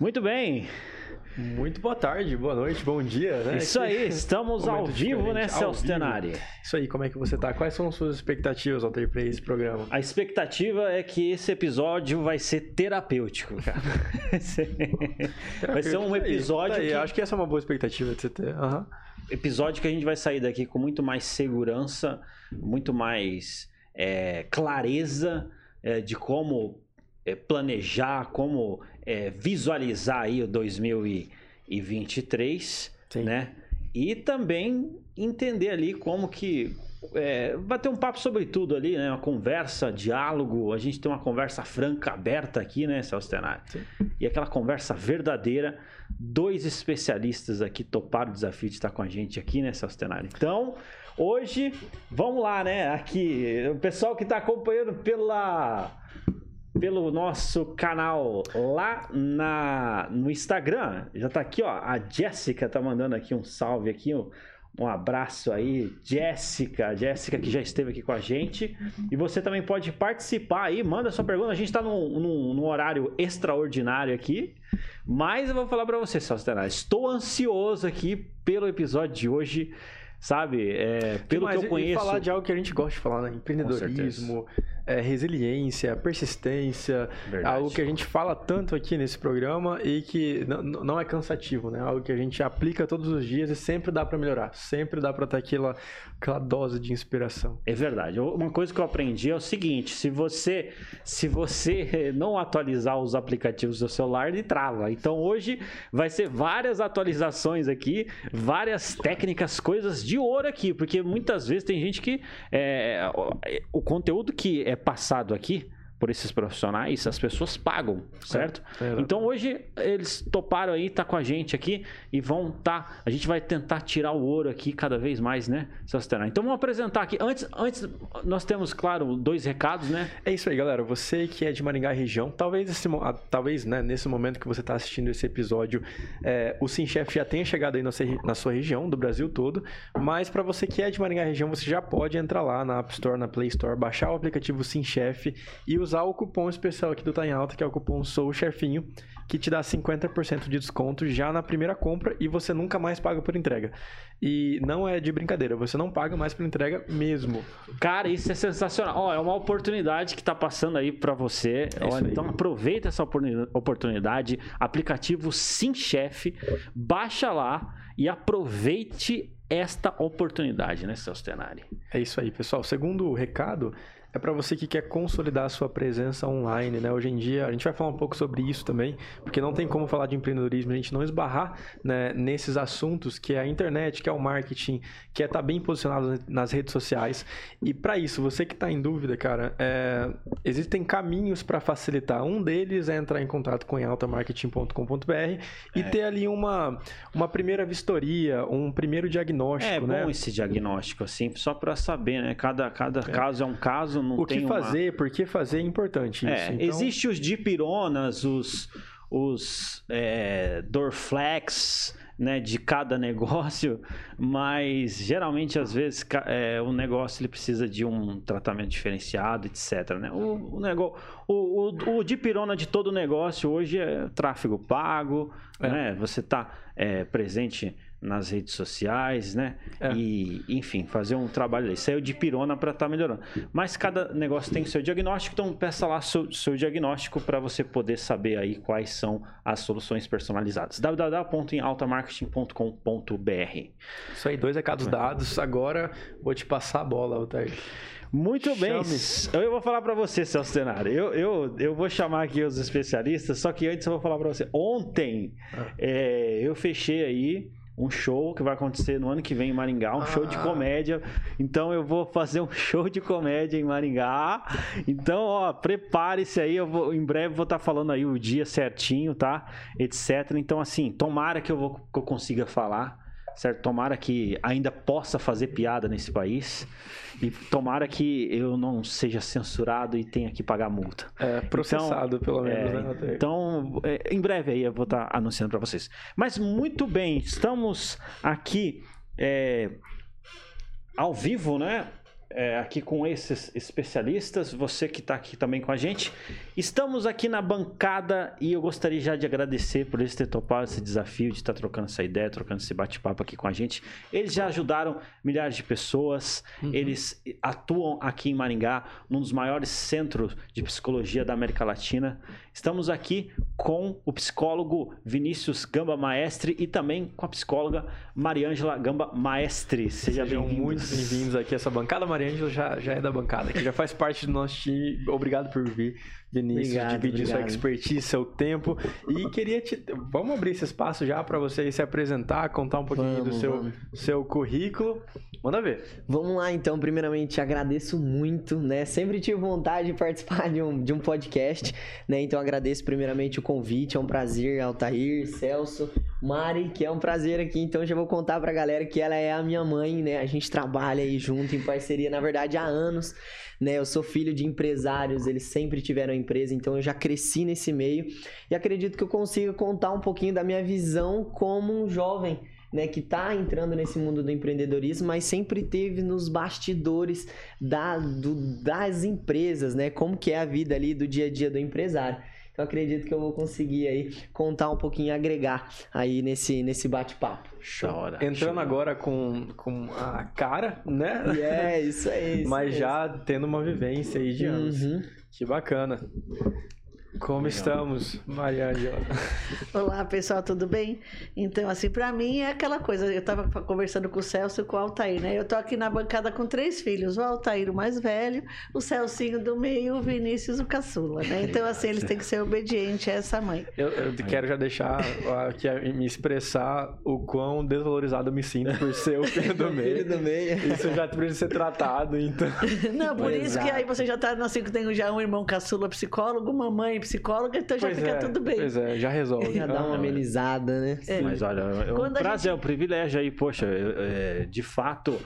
Muito bem. Muito boa tarde, boa noite, bom dia, né? Isso aí, estamos ao vivo, né, Celso Tenari? Isso aí, como é que você tá? Quais são as suas expectativas, Alter, para esse programa? A expectativa é que esse episódio vai ser terapêutico, cara. vai ser um episódio tá aí, que... Acho que essa é uma boa expectativa de você ter. Uhum. Episódio que a gente vai sair daqui com muito mais segurança, muito mais é, clareza é, de como é, planejar, como é, visualizar aí o 2023, Sim. né? E também entender ali como que é, bater um papo sobre tudo ali, né? Uma conversa, diálogo. A gente tem uma conversa franca, aberta aqui, né, Celso Tenari? E aquela conversa verdadeira. Dois especialistas aqui toparam o desafio de estar com a gente aqui, né, Celso Tenari? Então, hoje, vamos lá, né? Aqui, o pessoal que está acompanhando pela pelo nosso canal lá na, no Instagram. Já tá aqui, ó. A Jéssica tá mandando aqui um salve aqui, um, um abraço aí, Jéssica, Jéssica que já esteve aqui com a gente. E você também pode participar aí, manda sua pergunta. A gente tá num, num, num horário extraordinário aqui. Mas eu vou falar para você, Celso Estou ansioso aqui pelo episódio de hoje sabe? É, pelo que, que eu conheço. E falar de algo que a gente gosta de falar, né? Empreendedorismo, é, resiliência, persistência, Verdade. algo que a gente fala tanto aqui nesse programa e que não é cansativo, né? Algo que a gente aplica todos os dias e sempre dá para melhorar, sempre dá para ter aquela, aquela dose de inspiração. É verdade. Uma coisa que eu aprendi é o seguinte: se você se você não atualizar os aplicativos do celular, ele trava. Então hoje vai ser várias atualizações aqui, várias técnicas, coisas de ouro aqui, porque muitas vezes tem gente que é, o conteúdo que é passado aqui por esses profissionais, as pessoas pagam, certo? É, é então hoje eles toparam aí, tá com a gente aqui e vão tá, a gente vai tentar tirar o ouro aqui cada vez mais, né, Então vamos apresentar aqui, antes, antes nós temos, claro, dois recados, né? É isso aí, galera, você que é de Maringá região, talvez, esse, ah, talvez né, nesse momento que você está assistindo esse episódio, é, o SimChef já tenha chegado aí na, na sua região, do Brasil todo, mas para você que é de Maringá região, você já pode entrar lá na App Store, na Play Store, baixar o aplicativo SimChef e usar usar o cupom especial aqui do Tá em Alta, que é o cupom Sou Chefinho, que te dá 50% de desconto já na primeira compra e você nunca mais paga por entrega. E não é de brincadeira, você não paga mais por entrega mesmo. Cara, isso é sensacional. Ó, é uma oportunidade que tá passando aí para você. É Ó, então aproveita essa oportunidade. Aplicativo Sim Chef, baixa lá e aproveite esta oportunidade, né, Celso Tenari? É isso aí, pessoal. Segundo recado, é para você que quer consolidar a sua presença online, né? Hoje em dia, a gente vai falar um pouco sobre isso também, porque não tem como falar de empreendedorismo a gente não esbarrar né, nesses assuntos que é a internet, que é o marketing, que é estar tá bem posicionado nas redes sociais. E para isso, você que está em dúvida, cara, é, existem caminhos para facilitar. Um deles é entrar em contato com altamarketing.com.br e é. ter ali uma, uma primeira vistoria, um primeiro diagnóstico, é, né? bom esse diagnóstico, assim, só para saber, né? Cada, cada é. caso é um caso, não o tem que fazer, uma... por que fazer é importante é, isso. Então... Existe os dipironas, os, os é, Dorflex, né, de cada negócio, mas geralmente às vezes é, o negócio ele precisa de um tratamento diferenciado, etc. Né? O, o, negócio, o, o, o dipirona de todo negócio hoje é tráfego pago, é. né? Você está é, presente nas redes sociais, né? É. E, enfim, fazer um trabalho aí é de pirona para estar tá melhorando. Mas cada negócio tem o seu diagnóstico, então peça lá seu, seu diagnóstico para você poder saber aí quais são as soluções personalizadas. www.altamarketing.com.br Isso aí, dois recados é. dados. Agora vou te passar a bola, Altair. Muito bem. Eu vou falar para você, Celso Tenari. Eu, eu, eu vou chamar aqui os especialistas, só que antes eu vou falar para você. Ontem ah. é, eu fechei aí um show que vai acontecer no ano que vem em Maringá, um ah. show de ah. comédia. Então eu vou fazer um show de comédia em Maringá. Então, ó, prepare-se aí, eu vou, em breve vou estar tá falando aí o dia certinho, tá? Etc. Então, assim, tomara que eu, vou, que eu consiga falar certo? Tomara que ainda possa fazer piada nesse país e tomara que eu não seja censurado e tenha que pagar multa. É, processado então, pelo menos, é, né? Então, é, em breve aí eu vou estar anunciando para vocês. Mas muito bem, estamos aqui é, ao vivo, né? É, aqui com esses especialistas, você que está aqui também com a gente. Estamos aqui na bancada e eu gostaria já de agradecer por eles terem topado esse desafio de estar tá trocando essa ideia, trocando esse bate-papo aqui com a gente. Eles já ajudaram milhares de pessoas, uhum. eles atuam aqui em Maringá, num dos maiores centros de psicologia da América Latina. Estamos aqui com o psicólogo Vinícius Gamba Maestre e também com a psicóloga Mariângela Gamba Maestre. Seja Sejam bem muito bem-vindos aqui a essa bancada, Mariângela já, já é da bancada, que já faz parte do nosso time. Obrigado por vir, Vinícius, obrigado, dividir obrigado. sua expertise, seu tempo. E queria te. Vamos abrir esse espaço já para você se apresentar, contar um pouquinho vamos, do seu, seu currículo. Manda ver. Vamos lá, então. Primeiramente, agradeço muito, né? Sempre tive vontade de participar de um, de um podcast, né? Então, agradeço primeiramente o convite. É um prazer, Altair, Celso, Mari, que é um prazer aqui. Então, já vou contar pra galera que ela é a minha mãe, né? A gente trabalha aí junto em parceria, na verdade, há anos, né? Eu sou filho de empresários, eles sempre tiveram empresa, então eu já cresci nesse meio e acredito que eu consigo contar um pouquinho da minha visão como um jovem né, que está entrando nesse mundo do empreendedorismo, mas sempre teve nos bastidores da, do, das empresas, né? Como que é a vida ali do dia a dia do empresário. Então acredito que eu vou conseguir aí contar um pouquinho, agregar aí nesse, nesse bate-papo. Chora. Entrando chora. agora com, com a cara, né? É, isso aí. Isso Mas já tendo uma vivência aí de anos. Uhum. Que bacana. Como Legal. estamos, Maria Angela? Olá, pessoal, tudo bem? Então, assim, para mim é aquela coisa, eu estava conversando com o Celso e com o Altair, né? Eu tô aqui na bancada com três filhos, o Altair o mais velho, o Celcinho do meio, o Vinícius o caçula, né? Então, assim, eles têm que ser obedientes a essa mãe. Eu, eu quero já deixar aqui me expressar o quão desvalorizado eu me sinto por ser o filho do meio. filho do meio. Isso já precisa ser tratado, então. Não, por isso que aí você já tá, assim, que tem já um irmão caçula psicólogo, uma mãe psicóloga, então já fica é, tudo bem. Pois é, já resolve. Já dá uma amenizada, né? É. Mas olha, é um prazer, gente... é um privilégio aí, poxa, é, de fato,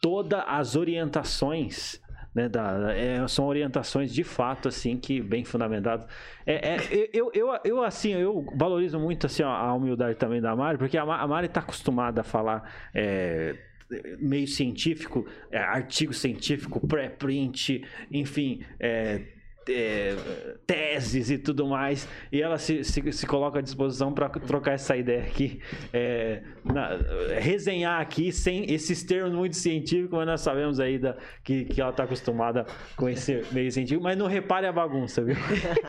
todas as orientações né, da, é, são orientações de fato assim que bem fundamentadas é, é, eu, eu, eu assim eu valorizo muito assim a humildade também da Mari porque a, Mari está acostumada a falar é, meio científico é, artigo científico pré-print enfim é, é, teses e tudo mais, e ela se, se, se coloca à disposição para trocar essa ideia aqui, é, na, resenhar aqui sem esses termos muito científicos, mas nós sabemos aí da, que, que ela está acostumada com esse meio científico, mas não repare a bagunça, viu?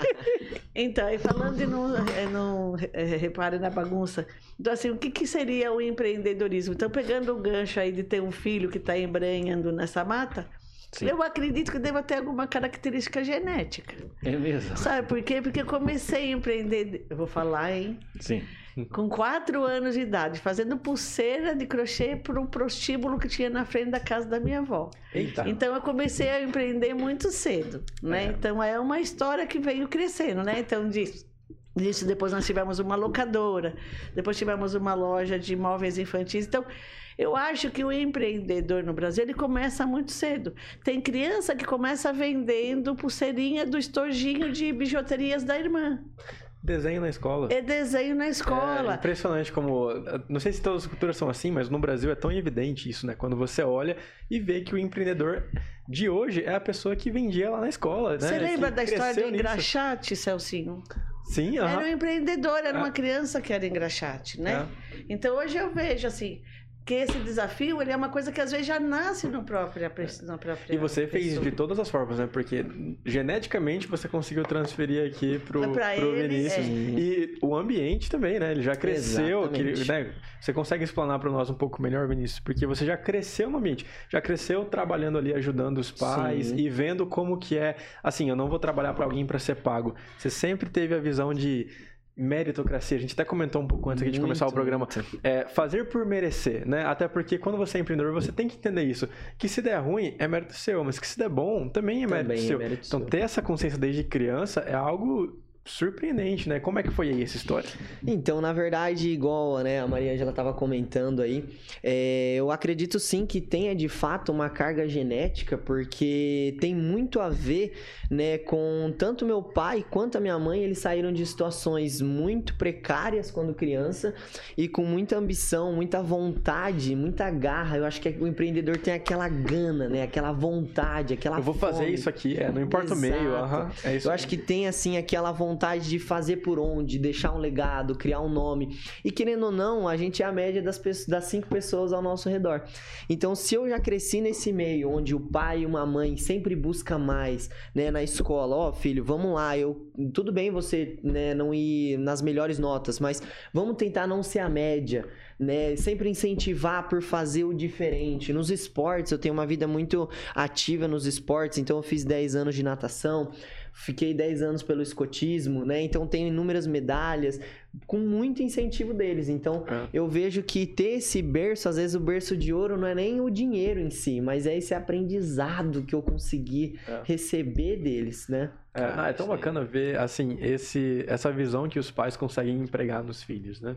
então, e falando de não, é, não é, repare na bagunça, então assim, o que, que seria o empreendedorismo? Então, pegando o gancho aí de ter um filho que está embranhando nessa mata, Sim. Eu acredito que deva ter alguma característica genética. É mesmo? Sabe por quê? Porque eu comecei a empreender, eu vou falar, hein? Sim. Com quatro anos de idade, fazendo pulseira de crochê para um prostíbulo que tinha na frente da casa da minha avó. Eita. Então eu comecei a empreender muito cedo, né? É. Então é uma história que veio crescendo, né? Então disso, disso depois nós tivemos uma locadora, depois tivemos uma loja de imóveis infantis. Então eu acho que o empreendedor no Brasil ele começa muito cedo. Tem criança que começa vendendo pulseirinha do estojinho de bijuterias da irmã. Desenho na escola. É desenho na escola. É impressionante como. Não sei se todas as culturas são assim, mas no Brasil é tão evidente isso, né? Quando você olha e vê que o empreendedor de hoje é a pessoa que vendia lá na escola. Né? Você lembra da história do engraxate, Celcinho? Sim, Era um empreendedor, era uma criança que era engraxate, né? É. Então hoje eu vejo assim, que esse desafio ele é uma coisa que às vezes já nasce no próprio, na própria E você pessoa. fez de todas as formas, né? Porque geneticamente você conseguiu transferir aqui pro, é pro ele, Vinícius. É. E o ambiente também, né? Ele já cresceu. Que, né? Você consegue explanar para nós um pouco melhor, Vinícius? Porque você já cresceu no ambiente. Já cresceu trabalhando ali, ajudando os pais Sim. e vendo como que é. Assim, eu não vou trabalhar para alguém para ser pago. Você sempre teve a visão de meritocracia, a gente até comentou um pouco antes muito, de começar o programa, é, fazer por merecer, né? Até porque quando você é empreendedor, você tem que entender isso, que se der ruim é mérito seu, mas que se der bom também é mérito, também é seu. É mérito então seu. ter essa consciência desde criança é algo surpreendente, né? Como é que foi aí essa história? Então, na verdade, igual né, a Maria Angela estava comentando aí, é, eu acredito sim que tenha de fato uma carga genética, porque tem muito a ver né, com tanto meu pai quanto a minha mãe, eles saíram de situações muito precárias quando criança e com muita ambição, muita vontade, muita garra. Eu acho que o empreendedor tem aquela gana, né? Aquela vontade, aquela Eu vou fome. fazer isso aqui, é, não importa Exato. o meio, aham, é isso Eu aí. acho que tem, assim, aquela vontade de fazer por onde, deixar um legado, criar um nome. E querendo ou não, a gente é a média das, pessoas, das cinco pessoas ao nosso redor. Então, se eu já cresci nesse meio, onde o pai e uma mãe sempre busca mais, né, na escola, ó, filho, vamos lá, eu tudo bem você, né, não ir nas melhores notas, mas vamos tentar não ser a média, né? Sempre incentivar por fazer o diferente. Nos esportes, eu tenho uma vida muito ativa nos esportes, então eu fiz 10 anos de natação, fiquei 10 anos pelo escotismo, né? Então tenho inúmeras medalhas com muito incentivo deles. Então É. eu vejo que ter esse berço, às vezes o berço de ouro não é nem o dinheiro em si, mas é esse aprendizado que eu consegui É. receber deles, né? É, ah, é tão bacana ver, assim, esse, essa visão que os pais conseguem empregar nos filhos, né?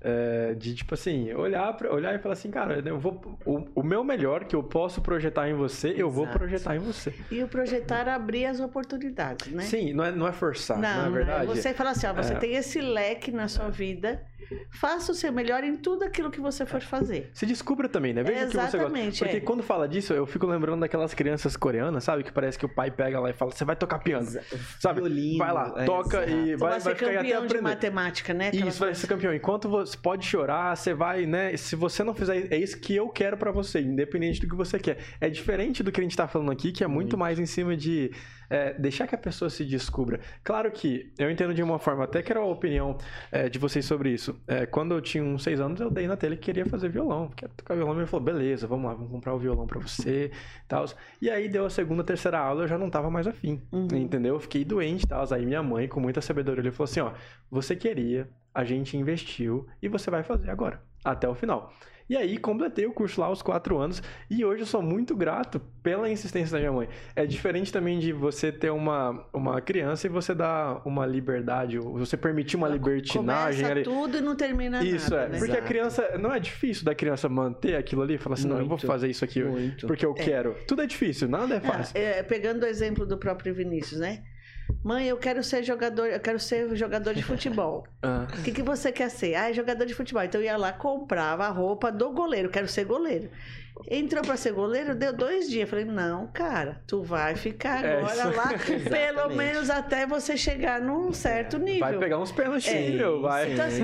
É, de, tipo assim, olhar, pra, olhar e falar assim, cara, eu vou, o, o meu melhor que eu posso projetar em você, eu vou projetar em você. E o projetar abrir as oportunidades, né? Sim, não é, não é forçar, não, Não, é verdade? Você fala assim, ó, você É. tem esse leque na sua vida, faça o seu melhor em tudo aquilo que você for fazer. Se descubra também, né? Veja o que você gosta. Exatamente, Porque é. quando fala disso, eu fico lembrando daquelas crianças coreanas, sabe? Que parece que o pai pega lá e fala, você vai tocar piano. Sabe? Violino, vai lá, é, toca exato. e vai, vai vai ficar até de aprender. matemática, né? Aquela Isso, vai coisa. ser campeão. Enquanto você pode chorar, você vai, né? Se você não fizer, é isso que eu quero pra você, independente do que você quer. É diferente do que a gente tá falando aqui, que é muito, mais em cima de é, deixar que a pessoa se descubra. Claro que eu entendo de uma forma, até quero a opinião é, de vocês sobre isso. É, quando eu tinha uns seis anos, eu dei na telha que queria fazer violão. Quero tocar violão. E ele falou, beleza, vamos lá, vamos comprar o violão pra você e tal. E aí deu a segunda, terceira aula, eu já não tava mais afim. Uhum. Entendeu? Eu fiquei doente e tal. Aí minha mãe, com muita sabedoria, ele falou assim: ó, você queria, a gente investiu e você vai fazer agora, até o final. E aí completei o curso lá aos quatro anos e hoje eu sou muito grato pela insistência da minha mãe. É diferente também de você ter uma, uma criança e você dar uma liberdade, você permitir uma libertinagem Começa ali. tudo e não termina Isso nada, é, né? porque a Exato. criança- não é difícil da criança manter aquilo ali, falar assim, não, eu vou Muito, fazer isso aqui muito. porque eu quero. Tudo é difícil, nada é fácil. Ah, é, pegando o exemplo do próprio Vinícius, né? Mãe, eu quero ser jogador, eu quero ser jogador de futebol. Ah, O que, que você quer ser? Ah, é jogador de futebol. Então eu ia lá, comprava a roupa do goleiro, quero ser goleiro. Entrou pra ser goleiro, deu dois dias. Falei, não, cara, tu vai ficar É, agora isso- lá, pelo Exatamente. menos até você chegar num certo nível. vai pegar uns pênaltis, meu, vai. Então, assim,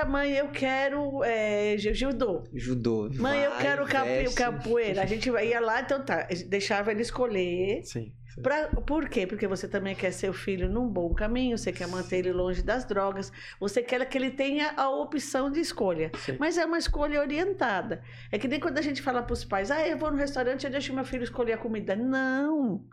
Ah, mãe, eu quero é, ju- judô. Judô. Mãe, eu Vai, quero capo, veste. capoeira. A gente ia lá, então tá. Deixava ele escolher. Sim. Pra, por quê? Porque você também quer ser o filho num bom caminho, você quer manter ele longe das drogas, você quer que ele tenha a opção de escolha. Sim. Mas é uma escolha orientada. É que nem quando a gente fala para os pais, ah, eu vou no restaurante e deixo meu filho escolher a comida. Não!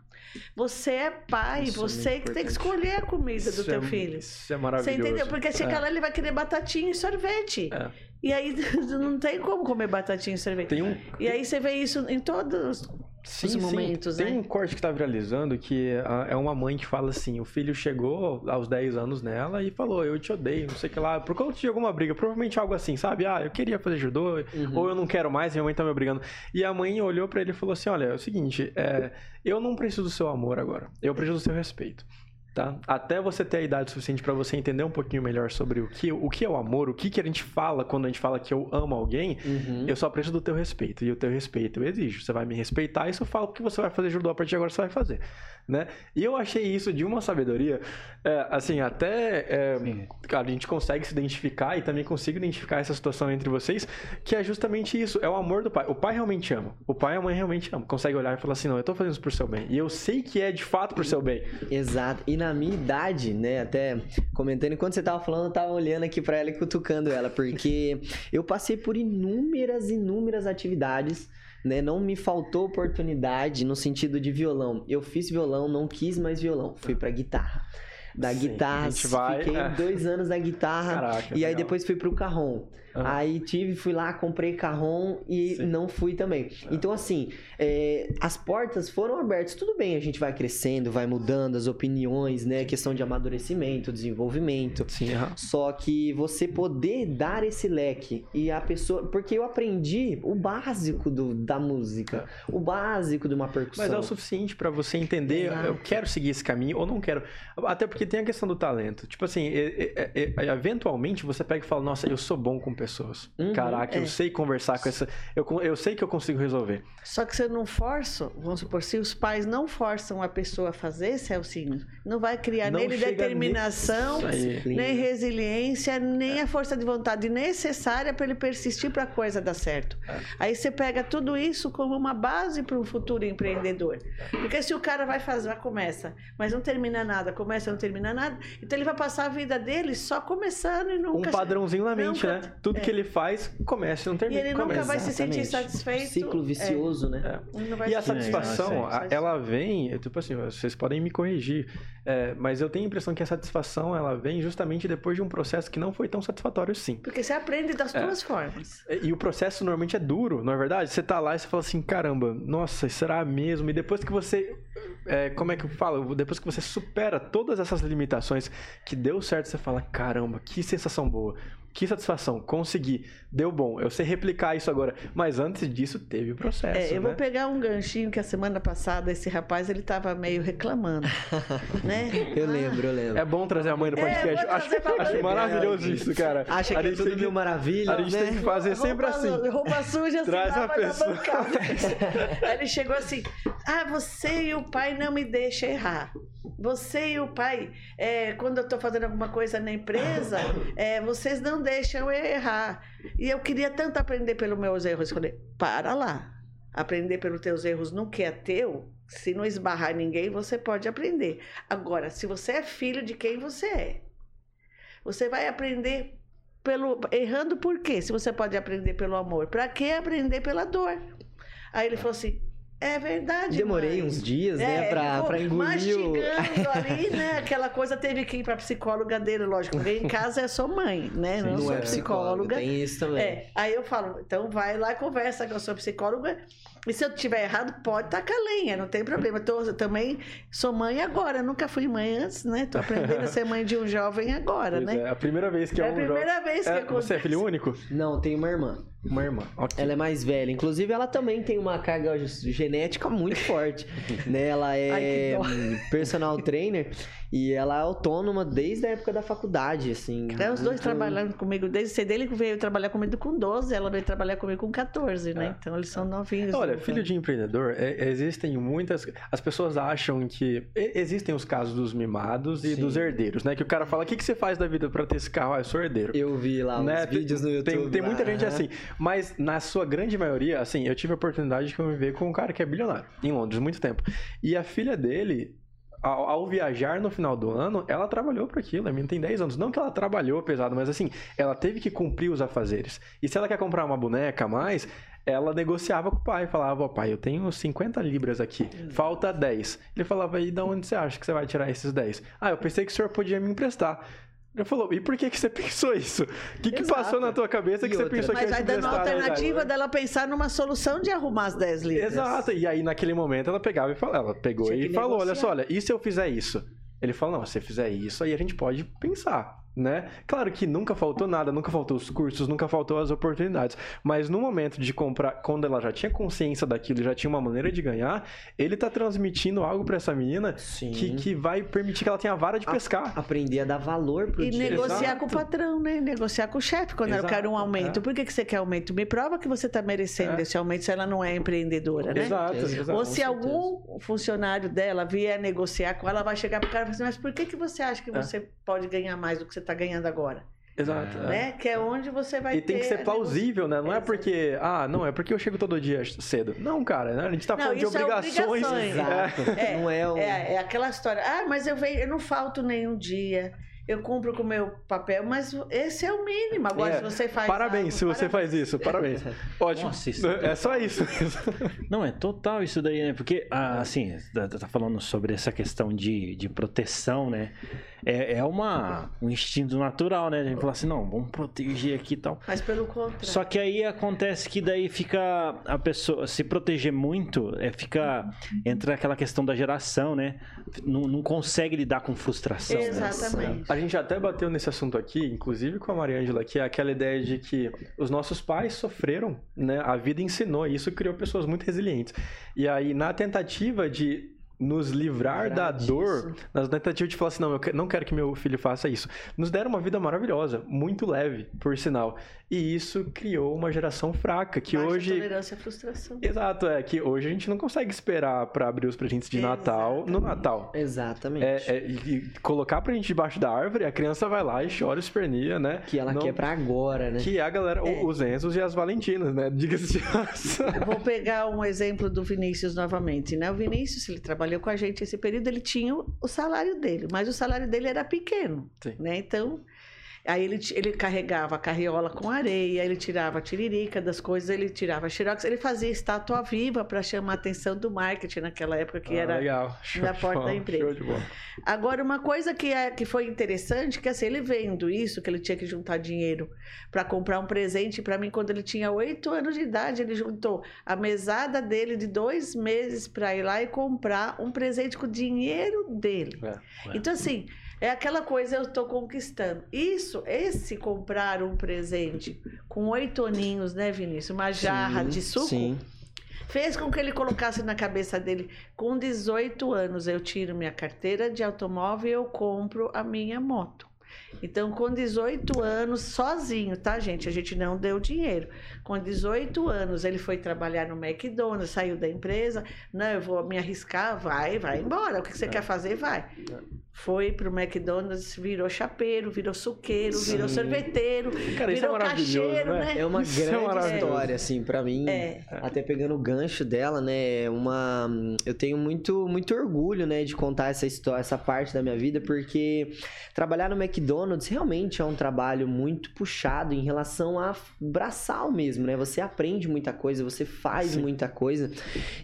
Você é pai, Isso é você muito que tem que escolher a comida do Isso teu é- filho. Isso é Você maravilhoso. entendeu? Porque chegar É. lá ele vai querer batatinha e sorvete. É. E aí não tem como comer batatinha e sorvete. Tem um. E aí você vê isso em todos Sim, sim. momentos, Tem né? um corte que tá viralizando que ah, é uma mãe que fala assim: o filho chegou aos 10 anos nela e falou, eu te odeio, não sei o que lá, por conta de alguma briga, provavelmente algo assim, sabe? Ah, eu queria fazer judô, Uhum. ou eu não quero mais, minha mãe tá me obrigando. E a mãe olhou pra ele e falou assim: olha, é o seguinte, é, eu não preciso do seu amor agora, eu preciso do seu respeito. Tá? Até você ter a idade suficiente pra você entender um pouquinho melhor sobre o que, o que é o amor, o que, que a gente fala quando a gente fala que eu amo alguém, Uhum. eu só preciso do teu respeito. E o teu respeito eu exijo. Você vai me respeitar, isso eu falo que você vai fazer judô a partir de agora, você vai fazer. Né? E eu achei isso de uma sabedoria, é, assim, até é, cara, a gente consegue se identificar e também consigo identificar essa situação entre vocês, que é justamente isso, é o amor do pai. O pai realmente ama. O pai e a mãe realmente amam. Consegue olhar e falar assim, não, eu tô fazendo isso por seu bem. E eu sei que é de fato por seu bem. Exato. E na minha idade, né, até comentando, enquanto você tava falando, eu tava olhando aqui pra ela e cutucando ela, porque eu passei por inúmeras, inúmeras atividades, né? Não me faltou oportunidade no sentido de violão. Eu fiz violão, não quis mais violão, fui pra guitarra. da Sim, guitarra. Vai, Fiquei é. dois anos na guitarra. Caraca, e aí legal. depois fui pro carrom. Aí tive, fui lá, comprei carrom e Sim. não fui também. Então, assim, é, as portas foram abertas. Tudo bem, a gente vai crescendo, vai mudando as opiniões, né? Questão de amadurecimento, desenvolvimento. Sim. Só que você poder dar esse leque e a pessoa. Porque eu aprendi o básico do, da música, o básico de uma percussão. Mas é o suficiente para você entender, Exato. eu quero seguir esse caminho ou não quero. Até porque tem a questão do talento. Tipo assim, eventualmente você pega e fala, nossa, eu sou bom com pessoas. Uhum, Caraca, é. eu sei conversar com essa. Eu, eu sei que eu consigo resolver. Só que você não força, vamos supor, se os pais não forçam a pessoa a fazer, Celcinho, não vai criar não nele determinação, nem resiliência, nem é. a força de vontade necessária para ele persistir para a coisa dar certo. É. Aí você pega tudo isso como uma base para um futuro empreendedor. Porque se o cara vai fazer, vai começa, mas não termina nada, começa não termina nada, então ele vai passar a vida dele só começando e nunca. Um padrãozinho na mente, nunca... né? Tudo é. que ele faz, começa e não termina. E ele começa. nunca vai Exatamente. se sentir satisfeito. Ciclo vicioso, né? É. E a satisfação, ela vem, tipo assim, vocês podem me corrigir, é, mas eu tenho a impressão que a satisfação ela vem justamente depois de um processo que não foi tão satisfatório assim. Porque você aprende das é. duas formas. E, e o processo normalmente é duro, não é verdade? Você tá lá e você fala assim, caramba, nossa, será mesmo? E depois que você, é, como é que eu falo? Depois que você supera todas essas limitações que deu certo, você fala, caramba, que sensação boa que satisfação, consegui, deu bom, eu sei replicar isso agora. Mas antes disso, teve o processo. É, eu né? vou pegar um ganchinho que a semana passada esse rapaz ele tava meio reclamando. né? Eu ah. lembro, eu lembro. É bom trazer a mãe no é, podcast. É, acho, acho maravilhoso isso, cara. Acha que é tudo mil maravilha. A gente né? tem que fazer roupa, sempre assim. Roupa suja, assim, Traz a pessoa. Aí ele chegou assim: Ah, você e o pai não me deixam errar. Você e o pai, é, quando eu estou fazendo alguma coisa na empresa, é, vocês não deixam eu errar. E eu queria tanto aprender pelos meus erros. Eu falei, para lá. Aprender pelos teus erros nunca é teu. Se não esbarrar ninguém, você pode aprender. Agora, se você é filho de quem você é, você vai aprender pelo errando por quê? Se você pode aprender pelo amor, para que aprender pela dor? Aí ele falou assim: é verdade. Demorei uns dias, né, é, né, pra, pra engolir. Mastigando ali, né? Aquela coisa teve que ir pra psicóloga dele, lógico. Porque em casa é só mãe, né? Sim, não, não sou é psicóloga. Tem isso também. É. Aí eu falo, então vai lá e conversa com a sua psicóloga. E se eu tiver errado, pode tacar lenha, não tem problema. Eu, tô, eu também sou mãe agora, nunca fui mãe antes, né? Tô aprendendo a ser mãe de um jovem agora, pois né? É a primeira vez que é, é um a primeira jovem... vez que é, acontece. Você é filho único? Não, tenho uma irmã. Uma irmã, ok. Ela é mais velha. Inclusive, ela também tem uma carga genética muito forte. né? Ela é Ai, personal trainer e ela é autônoma desde a época da faculdade, assim. É, os dois trabalhando comigo desde cedo. Ele veio trabalhar comigo com 12, ela veio trabalhar comigo com 14, né? É. Então, eles são novinhos. Olha, filho de empreendedor, é, existem muitas... As pessoas acham que... Existem os casos dos mimados e Sim. dos herdeiros, né? Que o cara fala, o que, que você faz da vida para ter esse carro? Ah, eu sou herdeiro. Eu vi lá né? os vídeos no YouTube. Tem, tem muita gente assim. Mas na sua grande maioria, assim, eu tive a oportunidade de conviver com um cara que é bilionário em Londres, muito tempo. E a filha dele, ao, ao, viajar no final do ano, ela trabalhou para aquilo. A menina tem 10 anos. Não que ela trabalhou pesado, mas assim, ela teve que cumprir os afazeres. E se ela quer comprar uma boneca a mais, ela negociava com o pai. Falava, ó, pai, eu tenho 50 libras aqui, falta 10. Ele falava, e da onde você acha que você vai tirar esses 10? Ah, eu pensei que o senhor podia me emprestar. Ele falou, e por que, que você pensou isso? O que, que passou na tua cabeça e que outra? você pensou Mas que Mas aí dando a alternativa dela pensar numa solução de arrumar as 10 libras. Exato, e aí naquele momento ela pegava e falava, ela pegou e falou, olha só, olha, e se eu fizer isso? Ele falou, não, se você fizer isso, aí a gente pode pensar né? Claro que nunca faltou nada, nunca faltou os cursos, nunca faltou as oportunidades, mas no momento de comprar, quando ela já tinha consciência daquilo, já tinha uma maneira de ganhar, ele tá transmitindo algo para essa menina que, que vai permitir que ela tenha a vara de pescar. A, aprender a dar valor pro E dia. negociar Exato. com o patrão, né? Negociar com o chefe quando Exato. eu quero um aumento. É. Por que, que você quer aumento? Me prova que você tá merecendo é. esse aumento se ela não é empreendedora, né? Exato. Exato. Ou se algum funcionário dela vier negociar com ela, vai chegar pro cara e falar assim, mas por que, que você acha que é. você pode ganhar mais do que você está ganhando agora. Exato. Né? Que é onde você vai E tem que ser plausível, né? Não é porque, ah, não, é porque eu chego todo dia cedo. Não, cara, né? a gente tá falando de obrigações. É obrigações. É. É, não é, o... é, é aquela história, ah, mas eu venho, eu não falto nenhum dia. eu cumpro com o meu papel, mas esse é o mínimo. Agora, É, se você faz. Parabéns algo, se você parabéns. faz isso, parabéns. Ótimo. Nossa, isso é só isso. Não, é total isso daí, né? Porque, ah, assim, tá, tá falando sobre essa questão de, de proteção, né? É, é uma, um instinto natural, né? A gente fala assim, não, vamos proteger aqui e tal. Mas pelo contrário. Só que aí acontece que daí fica a pessoa se proteger muito, é fica entra aquela questão da geração, né? Não, não consegue lidar com frustração. né? Exatamente. A gente até bateu nesse assunto aqui, inclusive com a Mariângela, que é aquela ideia de que os nossos pais sofreram, né? A vida ensinou, e isso criou pessoas muito resilientes. E aí, na tentativa de nos livrar da disso. dor, na tentativa de falar assim, não, eu não quero que meu filho faça isso. Nos deram uma vida maravilhosa, muito leve, por sinal. E isso criou uma geração fraca, que Baixa hoje... tolerância à frustração. Exato, é que hoje a gente não consegue esperar pra abrir os presentes de Natal no Natal. Exatamente. É, é, e, colocar pra gente debaixo da árvore, a criança vai lá e chora, espernia, né? Que ela Não- quer pra agora, né? Que é a galera, É. os Enzos e as Valentinas, né? Diga-se de. Vou pegar um exemplo do Vinícius novamente, né? O Vinícius, ele trabalhou com a gente esse período, ele tinha o salário dele, mas o salário dele era pequeno, Sim. né? Então, aí ele, ele carregava a carriola com areia, ele tirava a tiririca das coisas, ele tirava xerox, ele fazia estátua viva para chamar a atenção do marketing naquela época que Ah, era legal. Show na porta bola, da empresa. Show de bola. Agora, uma coisa que, é, que foi interessante, que assim, ele vendo isso, que ele tinha que juntar dinheiro para comprar um presente para mim quando ele tinha oito anos de idade, ele juntou a mesada dele de dois meses para ir lá e comprar um presente com o dinheiro dele. É. Então, assim, é aquela coisa eu estou conquistando. Isso, esse comprar um presente com oito aninhos, né, Vinícius? Uma jarra Sim, de suco Sim. fez com que ele colocasse na cabeça dele, com 18 anos eu tiro minha carteira de automóvel e eu compro a minha moto. Então, com 18 anos, sozinho, tá, gente? A gente não deu dinheiro. Com 18 anos, ele foi trabalhar no McDonald's, saiu da empresa. Não, eu vou me arriscar, vai, vai embora. O que você quer fazer, vai. Foi pro McDonald's, virou chapeiro, virou suqueiro, virou Sim. sorveteiro, Cara, isso é virou maravilhoso, caixeiro, né? né? É uma Isso é grande maravilhoso. história, assim, pra mim. É. Até pegando o gancho dela, né? é Uma, eu tenho muito, muito orgulho, né, de contar essa história, essa parte da minha vida, porque trabalhar no McDonald's realmente é um trabalho muito puxado em relação a braçal mesmo, né? Você aprende muita coisa, você faz muita coisa.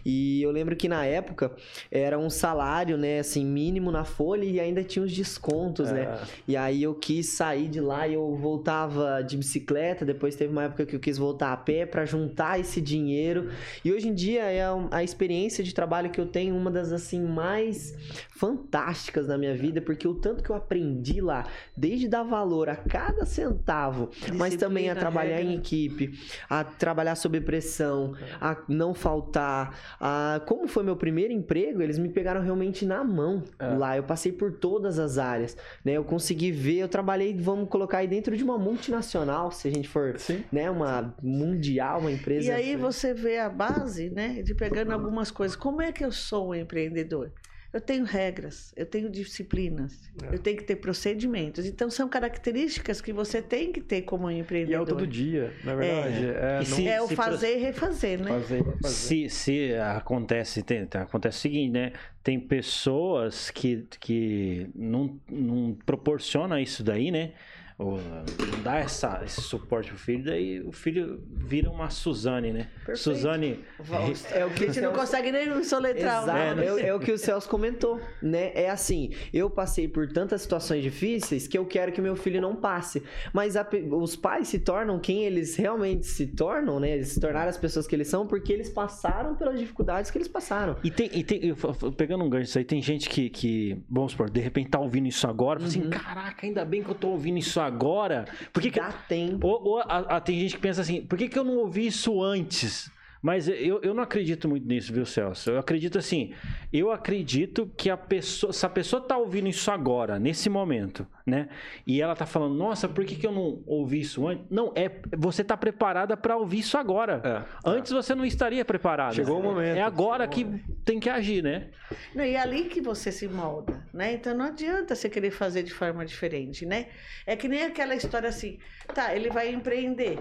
E eu lembro que na época era um salário, né, assim, mínimo na folha e ainda tinha os descontos, né? É. E aí eu quis sair de lá e eu voltava de bicicleta. Depois teve uma época que eu quis voltar a pé para juntar esse dinheiro. E hoje em dia é a experiência de trabalho que eu tenho uma das assim mais fantásticas na minha vida, porque o tanto que eu aprendi lá, desde dar valor a cada centavo, mas também a Disciplina, trabalhar em regra. equipe, a trabalhar sob pressão, a não faltar, a como foi meu primeiro emprego, eles me pegaram realmente na mão É. lá. Eu passei por todas as áreas, né? Eu consegui ver, eu trabalhei, vamos colocar aí dentro de uma multinacional, se a gente for, Sim. né, uma mundial, uma empresa. E aí você vê a base, né, de pegando algumas coisas. Como é que eu sou um empreendedor? Eu tenho regras, eu tenho disciplinas, É. eu tenho que ter procedimentos. Então são características que você tem que ter como um E é empreendedor. o todo dia, na verdade. É, E não se- É o se fazer e refazer, né? fazer, fazer. Se, se acontece, tem- acontece o seguinte, né? Tem pessoas que, que não, não proporcionam isso daí, né? Ou não dá essa, esse suporte pro filho, daí o filho vira uma Suzane, né? Perfeito. Suzane. É o A que gente não consegue nem soletrar. Exato, né? é, o- é o que o Celso comentou, né? É assim, eu passei por tantas situações difíceis que eu quero que meu filho não passe. Mas a os pais se tornam quem eles realmente se tornam, né? Eles se tornaram as pessoas que eles são porque eles passaram pelas dificuldades que eles passaram. E tem, e tem pegando um gancho isso aí, tem gente que, que, vamos supor, de repente tá ouvindo isso agora, fala assim, caraca, ainda bem que eu tô ouvindo isso agora. Por que, que Dá tempo. Ou, ou a- a- tem gente que pensa assim, por que, que eu não ouvi isso antes? Mas eu, eu não acredito muito nisso, viu, Celso? Eu acredito assim, eu acredito que a pessoa, se a pessoa tá ouvindo isso agora, nesse momento, né? E ela tá falando, nossa, por que, que eu não ouvi isso antes? Não, é você tá preparada para ouvir isso agora. É. Antes você não estaria preparada. Chegou o momento. É agora que tem que agir, né? Não, e é ali que você se molda, né? Então não adianta você querer fazer de forma diferente, né? É que nem aquela história assim, tá, ele vai empreender.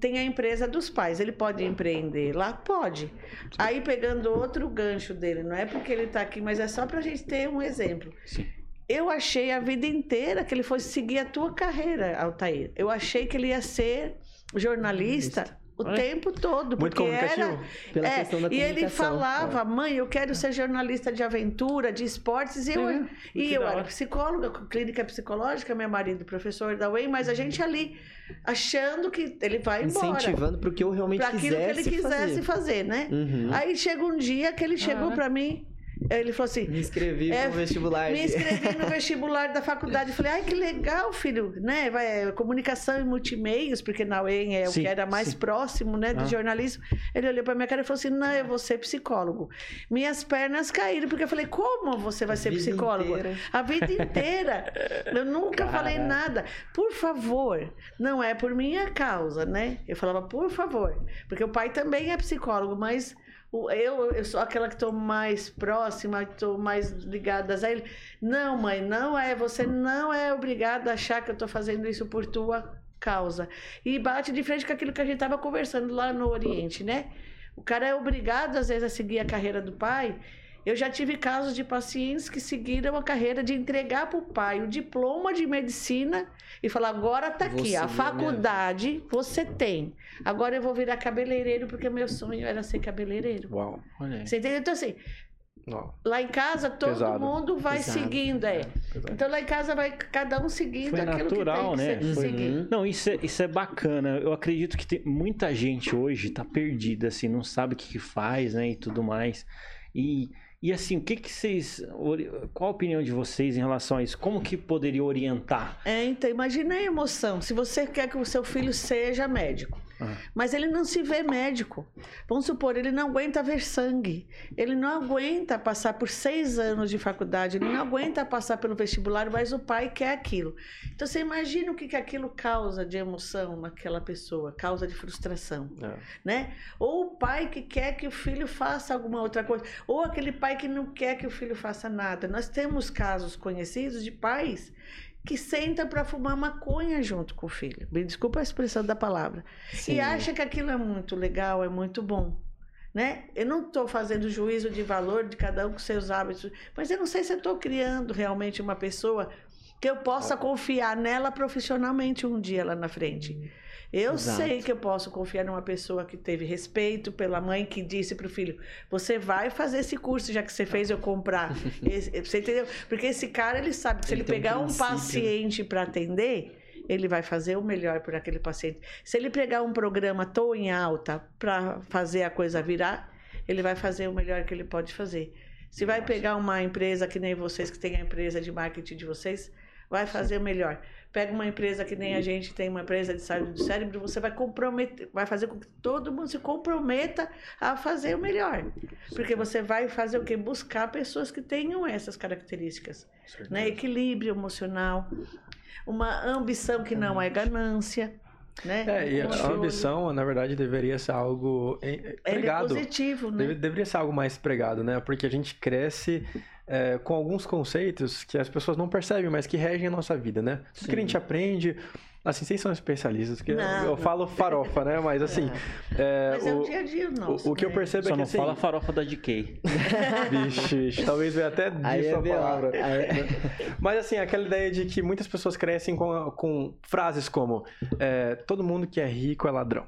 Tem a empresa dos pais, ele pode empreender lá? Pode. Aí pegando outro gancho dele, não é porque ele tá aqui, mas é só pra gente ter um exemplo. Sim. eu achei a vida inteira que ele fosse seguir a tua carreira, Altair. Eu achei que ele ia ser jornalista o Olha. tempo todo. Muito porque era. Pela é, questão da e ele falava, é. mãe, eu quero ser jornalista de aventura, de esportes. E eu, é, e eu era psicóloga, clínica psicológica, meu marido, professor da UEM, mas a gente ali achando que ele vai embora. Incentivando para o que eu realmente pra aquilo que ele quisesse fazer, fazer né? Uhum. Aí chega um dia que ele chegou ah. para mim ele falou assim: Me inscrevi é, no vestibular. Me inscrevi no vestibular da faculdade. Falei, ai, que legal, filho, né? Vai, é, comunicação e multimeios, porque na UEM é sim, o que era mais sim. próximo, né, do ah. jornalismo. Ele olhou pra minha cara e falou assim: não, eu vou ser psicólogo. Minhas pernas caíram, porque eu falei, como você vai ser psicólogo? Inteira. A vida inteira. Eu nunca falei nada. Por favor, não é por minha causa, né? Eu falava, por favor. Porque o pai também é psicólogo, mas eu, eu sou aquela que estou mais próxima, estou mais ligada a ele. Não, mãe, não é. Você não é obrigada a achar que eu estou fazendo isso por tua causa. E bate de frente com aquilo que a gente estava conversando lá no Oriente, né? O cara é obrigado, às vezes, a seguir a carreira do pai eu já tive casos de pacientes que seguiram a carreira de entregar para o pai o diploma de medicina e falar: agora está aqui, a faculdade você tem. Agora eu vou virar cabeleireiro porque meu sonho era ser cabeleireiro. Uau, olha aí. Você entendeu? Então, assim, Uau. Lá em casa todo Pesado. mundo vai Pesado. seguindo, é. então lá em casa vai cada um seguindo Foi aquilo natural, que tem que né? seguir. Uhum. Não, isso é, isso é bacana. Eu acredito que tem, muita gente hoje está perdida, assim, não sabe o que, que faz, né, e tudo mais. E e assim, o que, que vocês. Qual a opinião de vocês em relação a isso? Como que poderia orientar? É, então, imagina a emoção. Se você quer que o seu filho seja médico, ah. Mas ele não se vê médico. Vamos supor, ele não aguenta ver sangue. Ele não aguenta passar por seis anos de faculdade. Ele não aguenta passar pelo vestibular, mas o pai quer aquilo. Então você imagina o que, que aquilo causa de emoção naquela pessoa, causa de frustração. É. Né? Ou o pai que quer que o filho faça alguma outra coisa. Ou aquele pai que não quer que o filho faça nada. Nós temos casos conhecidos de pais que senta para fumar maconha junto com o filho. Me desculpa a expressão da palavra. Sim. E acha que aquilo é muito legal, é muito bom. Né? Eu não estou fazendo juízo de valor de cada um com seus hábitos, mas eu não sei se estou criando realmente uma pessoa que eu possa confiar nela profissionalmente um dia lá na frente. Eu Exato. sei que eu posso confiar numa pessoa que teve respeito pela mãe que disse para o filho: você vai fazer esse curso, já que você fez eu comprar. esse, você entendeu? Porque esse cara ele sabe que se ele, ele pegar um, um paciente para atender, ele vai fazer o melhor por aquele paciente. Se ele pegar um programa tô em alta para fazer a coisa virar, ele vai fazer o melhor que ele pode fazer. Se vai pegar uma empresa que nem vocês, que tem a empresa de marketing de vocês, vai fazer o melhor. Pega uma empresa que nem a gente tem uma empresa de saúde do cérebro, você vai comprometer, vai fazer com que todo mundo se comprometa a fazer o melhor. Porque você vai fazer o quê? Buscar pessoas que tenham essas características. Né? Equilíbrio emocional, uma ambição que não é ganância. Né? É, e a ambição, na verdade, deveria ser algo pregado. Ele é positivo, né? Deve, deveria ser algo mais pregado, né? Porque a gente cresce é, com alguns conceitos que as pessoas não percebem, mas que regem a nossa vida, né? Tudo que a gente aprende. Assim, vocês são especialistas, que não, eu, eu falo farofa, né? Mas assim. É, mas o, é o dia a dia nosso. O, o que né? eu percebo Só é que. não assim, fala farofa da DK. vixe, vixe, talvez venha até disso é a palavra. É... Mas assim, aquela ideia de que muitas pessoas crescem com, com frases como: é, todo mundo que é rico é ladrão.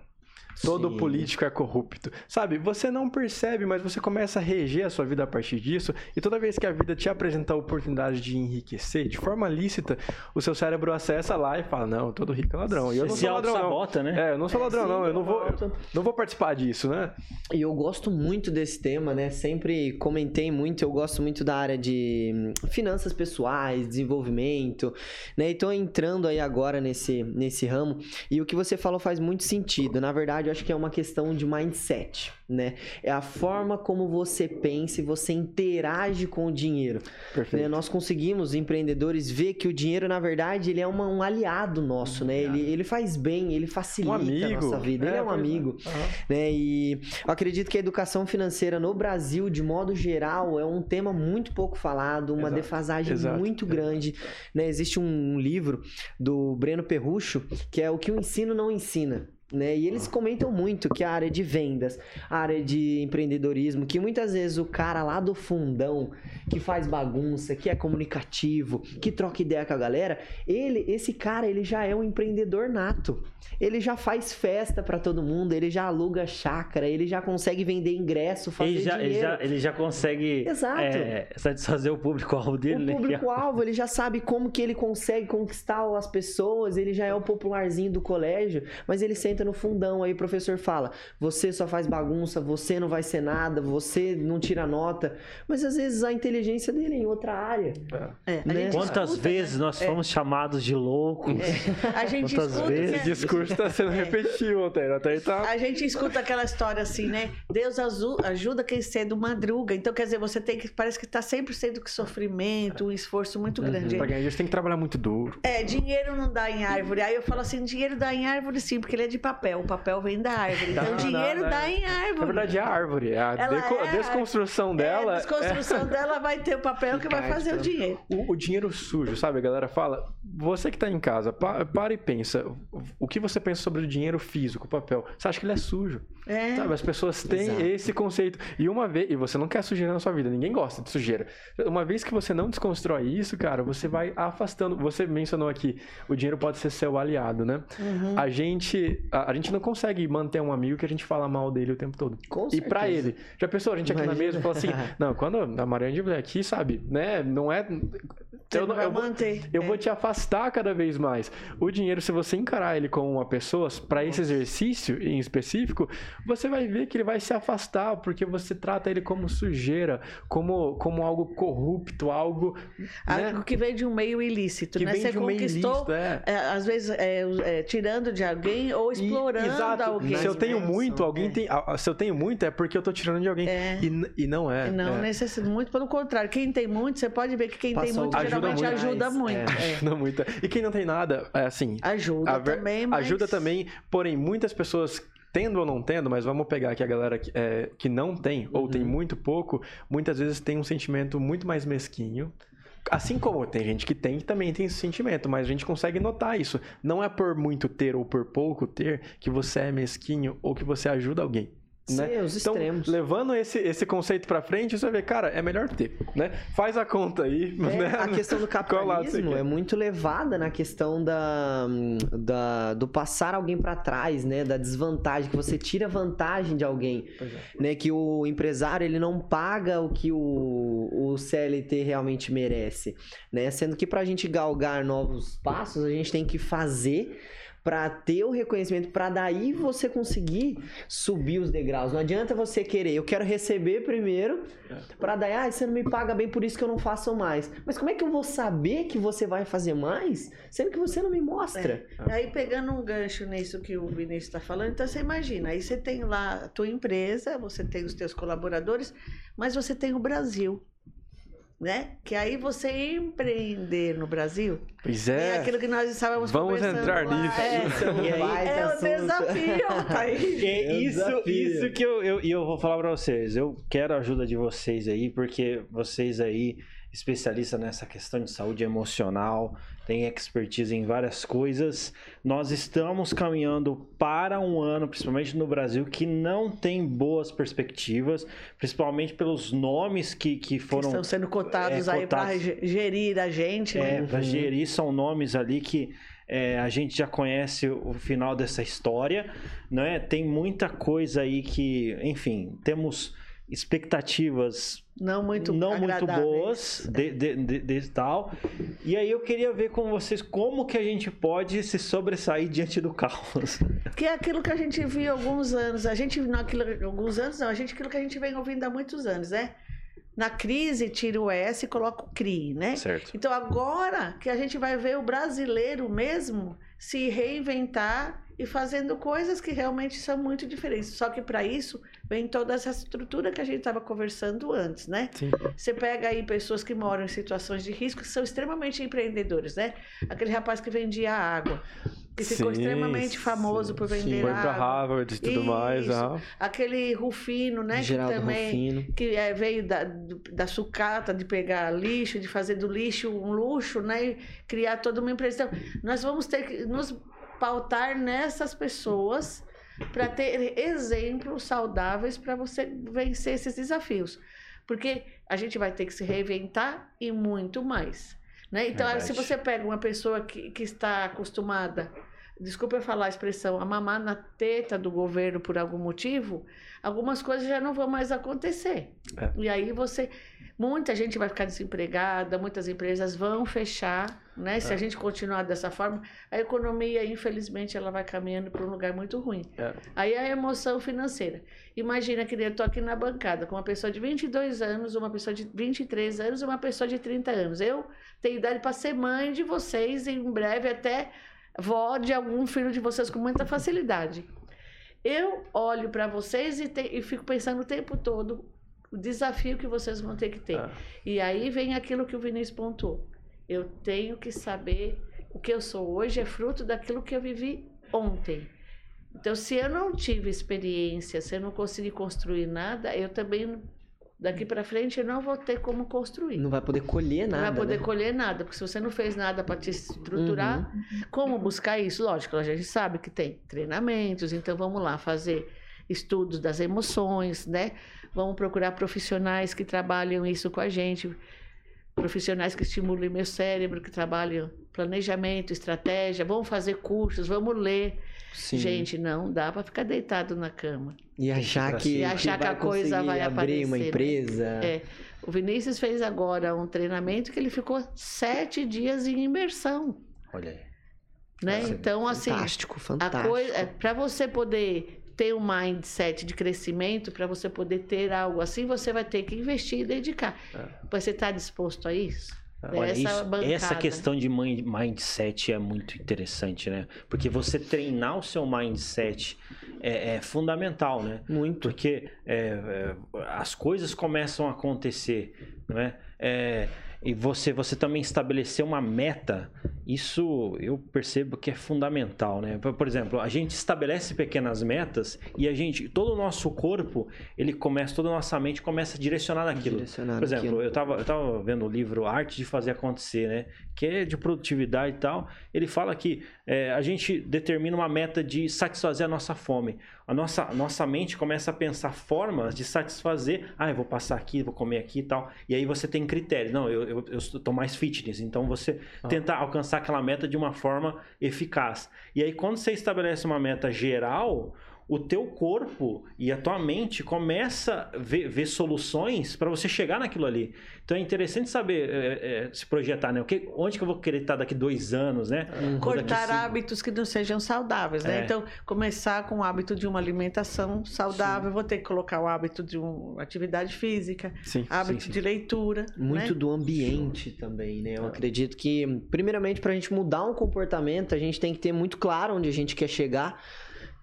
Todo Sim. político é corrupto. Sabe, você não percebe, mas você começa a reger a sua vida a partir disso. E toda vez que a vida te apresenta a oportunidade de enriquecer de forma lícita, o seu cérebro acessa lá e fala: Não, todo rico é ladrão. E eu não sou ladrão. Sabota, não. né? É, eu não sou ladrão, Sim, não. Eu não vou, eu não vou participar disso, né? E eu gosto muito desse tema, né? Sempre comentei muito, eu gosto muito da área de hum, finanças pessoais, desenvolvimento, né? E tô entrando aí agora nesse, nesse ramo. E o que você falou faz muito sentido. Na verdade, verdade, eu acho que é uma questão de mindset, né? É a forma como você pensa e você interage com o dinheiro. Né? Nós conseguimos, empreendedores, ver que o dinheiro, na verdade, ele é uma, um aliado nosso, né? Ele, ele faz bem, ele facilita um a nossa vida. É, ele é um amigo. Uhum. Né? E eu acredito que a educação financeira no Brasil, de modo geral, é um tema muito pouco falado, uma Exato. defasagem Exato. muito grande. Né? Existe um livro do Breno Perrucho, que é O que o ensino não ensina. Né? E eles comentam muito que a área de vendas, a área de empreendedorismo, que muitas vezes o cara lá do fundão, que faz bagunça, que é comunicativo, que troca ideia com a galera, ele, esse cara, ele já é um empreendedor nato. Ele já faz festa para todo mundo, ele já aluga chácara, ele já consegue vender ingresso, fazer ele já, dinheiro. Ele já, ele já consegue. É, satisfazer o público-alvo dele. O né? público-alvo, ele já sabe como que ele consegue conquistar as pessoas, ele já é o popularzinho do colégio, mas ele senta no fundão, aí o professor fala, você só faz bagunça, você não vai ser nada, você não tira nota, mas às vezes a inteligência dele é em outra área. É, a Né? gente Quantas escuta, vezes né? nós fomos chamados de loucos? A gente Quantas escuta vezes que- Esse discurso está sendo repetido, Altair. Altair tá... A gente escuta aquela história assim, né? Deus ajuda quem cedo madruga. Então, quer dizer, você tem que. Parece que tá sempre sendo que sofrimento, um esforço muito grande. Pra ganhar dinheiro, você tem que trabalhar muito duro. É, dinheiro não dá em árvore. Aí eu falo assim: dinheiro dá em árvore sim, porque ele é de papel. O papel vem da árvore. Então, Não, dinheiro não, dá não. em árvore. Na verdade, é a árvore. A, Ela deco- a é a- desconstrução dela. É, a desconstrução dela vai ter o papel que vai fazer o dinheiro. O, o dinheiro sujo, sabe? A galera fala. Você que tá em casa, pa- para e pensa. O que você pensa sobre o dinheiro físico, o papel? Você acha que ele é sujo? É. Sabe? As pessoas têm Exato. esse conceito. E uma vez. E você não quer sujeira na sua vida. Ninguém gosta de sujeira. Uma vez que você não desconstrói isso, cara, você vai afastando. Você mencionou aqui, o dinheiro pode ser seu aliado, né? Uhum. A gente. A, a gente não consegue manter um amigo que a gente fala mal dele o tempo todo. Com E pra certeza. ele, já pensou, a gente aqui na Imagina. mesa fala assim, não, quando a Mariana vier aqui, sabe, né, não é... Eu, não eu vou, eu É. vou te afastar cada vez mais. O dinheiro, se você encarar ele como uma pessoa, pra esse exercício em específico, você vai ver que ele vai se afastar, porque você trata ele como sujeira, como, como algo corrupto, algo... né, Algo que vem de um meio ilícito, que né? vem Você de um meio conquistou, ilícito, é. é, às vezes, é, é, tirando de alguém ou E- explorando exato. alguém. Se eu tenho né? muito, alguém é. tem. ah, Se eu tenho muito, é porque eu tô tirando de alguém. É. E, e não é. Não é. necessita muito, pelo contrário. Quem tem muito, você pode ver que quem tem muito ajuda geralmente muito. ajuda muito. Ajuda muito. E quem não tem nada, é assim. Ajuda a ver- também, mas... Ajuda também, porém, muitas pessoas. Tendo ou não tendo, mas vamos pegar aqui a galera que, é, que não tem, ou Uhum. tem muito pouco, muitas vezes tem um sentimento muito mais mesquinho. Assim como tem gente que tem, que também tem esse sentimento, mas a gente consegue notar isso. Não é por muito ter ou por pouco ter que você é mesquinho ou que você ajuda alguém. Né? Sim, os Então, extremos. levando esse, esse conceito pra frente, você vai ver, cara, é melhor ter, né? Faz a conta aí, É, né? a questão do capitalismo é muito levada na questão da, da- do passar alguém pra trás, né? Da desvantagem, que você tira vantagem de alguém, é. né? Que o empresário ele não paga o que o, o CLT realmente merece, né? Sendo que pra gente galgar novos passos, a gente tem que fazer pra ter o reconhecimento, pra daí você conseguir subir os degraus. Não adianta você querer, eu quero receber primeiro, Pra daí, ah, você não me paga bem, por isso que eu não faço mais. Mas como é que eu vou saber que você vai fazer mais, sendo que você não me mostra? Aí pegando um gancho nisso que o Vinícius está falando, então você imagina, aí você tem lá a tua empresa, você tem os teus colaboradores, mas você tem o Brasil, né? Que aí você empreender no Brasil Pois é, é. aquilo que nós estávamos Vamos entrar lá, nisso. É, Isso é um E aí- baita é o desafio, tá aí. É isso, desafio. isso que eu, eu, eu vou falar pra vocês. Eu quero a ajuda de vocês aí, porque vocês aí, especialistas nessa questão de saúde emocional, têm expertise em várias coisas. Nós estamos caminhando para um ano, principalmente no Brasil, que não tem boas perspectivas, principalmente pelos nomes que, que Que foram estão sendo cotados é, aí para gerir a gente, É, né? para gerir são nomes ali que é, a gente já conhece o final dessa história, né? Tem muita coisa aí que, enfim, temos expectativas Não muito não muito boas de, de, de- de tal. E aí eu queria ver com vocês como que a gente pode se sobressair diante do caos. Que é aquilo que a gente viu há alguns anos. A gente não aquilo, alguns anos não, a gente aquilo que a gente vem ouvindo há muitos anos, né? Na crise tira o S e coloca o CRI, né? Certo. Então agora que a gente vai ver o brasileiro mesmo se reinventar e fazendo coisas que realmente são muito diferentes. Só que para isso vem toda essa estrutura que a gente estava conversando antes, né? Sim. Você pega aí pessoas que moram em situações de risco que são extremamente empreendedores, né? Aquele rapaz que vendia água, que ficou Sim, extremamente famoso por sim. vender Foi água. Harvard e tudo mais. Isso. aham. Aquele Rufino, né? Geraldo que também Rufino. que é, veio da, da sucata, de pegar lixo, de fazer do lixo um luxo, né? E criar toda uma empresa. Então, nós vamos ter que nos pautar nessas pessoas para ter exemplos saudáveis para você vencer esses desafios. Porque a gente vai ter que se reinventar e muito mais. Né? Então, Verdade. se você pega uma pessoa que, que está acostumada, desculpa eu falar a expressão, a mamar na teta do governo por algum motivo, algumas coisas já não vão mais acontecer. É. E aí você. Muita gente vai ficar desempregada, muitas empresas vão fechar, né? Se é. a gente continuar dessa forma, a economia, infelizmente, ela vai caminhando para um lugar muito ruim. É. Aí a emoção financeira. Imagina que eu estou aqui na bancada com uma pessoa de 22 anos, uma pessoa de 23 anos uma pessoa de 30 anos. Eu tenho idade para ser mãe de vocês em breve até vó de algum filho de vocês com muita facilidade. Eu olho para vocês e, te, e fico pensando o tempo todo o desafio que vocês vão ter que ter. Ah. E aí vem aquilo que o Vinícius pontuou. Eu tenho que saber o que eu sou hoje é fruto daquilo que eu vivi ontem. Então, se eu não tive experiência, se eu não consegui construir nada, eu também daqui para frente eu não vou ter como construir. Não vai poder colher nada. Não vai poder né? colher nada, porque se você não fez nada para te estruturar, uhum. como buscar isso? Lógico, a gente sabe que tem treinamentos, então vamos lá fazer estudos das emoções, né? Vamos procurar profissionais que trabalham isso com a gente, profissionais que estimulam meu cérebro, que trabalham planejamento, estratégia, vamos fazer cursos, vamos ler. Sim. Gente, não dá para ficar deitado na cama. E achar que, e achar que, que a coisa vai abrir aparecer. uma né? empresa. É. O Vinícius fez agora um treinamento que ele ficou sete dias em imersão. Olha aí. Né? Então, assim. Fantástico, fantástico. É, para você poder ter um mindset de crescimento, para você poder ter algo assim, você vai ter que investir e dedicar. É. Você está disposto a isso? Olha, essa, isso, essa questão de mindset é muito interessante, né? Porque você treinar o seu mindset é, é fundamental, né? Muito. Porque é, é as coisas começam a acontecer, não é? é e você, você também estabelecer uma meta, isso eu percebo que é fundamental, né? Por exemplo, a gente estabelece pequenas metas e a gente, todo o nosso corpo, ele começa, toda a nossa mente começa a direcionar naquilo. Direcionar Por exemplo, aquilo. eu estava eu tava vendo o livro Arte de Fazer Acontecer, né? Que é de produtividade e tal. Ele fala que é, a gente determina uma meta de satisfazer a nossa fome a nossa, nossa mente começa a pensar formas de satisfazer. Ah, eu vou passar aqui, vou comer aqui e tal. E aí você tem critérios. Não, eu, eu, eu tô mais fitness. Então você ah. tenta alcançar aquela meta de uma forma eficaz. E aí quando você estabelece uma meta geral, o teu corpo e a tua mente começa a ver, ver soluções para você chegar naquilo ali. Então é interessante saber é, é, se projetar, né? O que, onde que eu vou querer estar daqui dois anos, né? Uhum. Cortar hábitos que não sejam saudáveis, né? É. Então, começar com o hábito de uma alimentação saudável, sim. vou ter que colocar o hábito de uma atividade física, sim, hábito sim, de leitura. Muito né? do ambiente também, né? Eu acredito que, primeiramente, para a gente mudar um comportamento, a gente tem que ter muito claro onde a gente quer chegar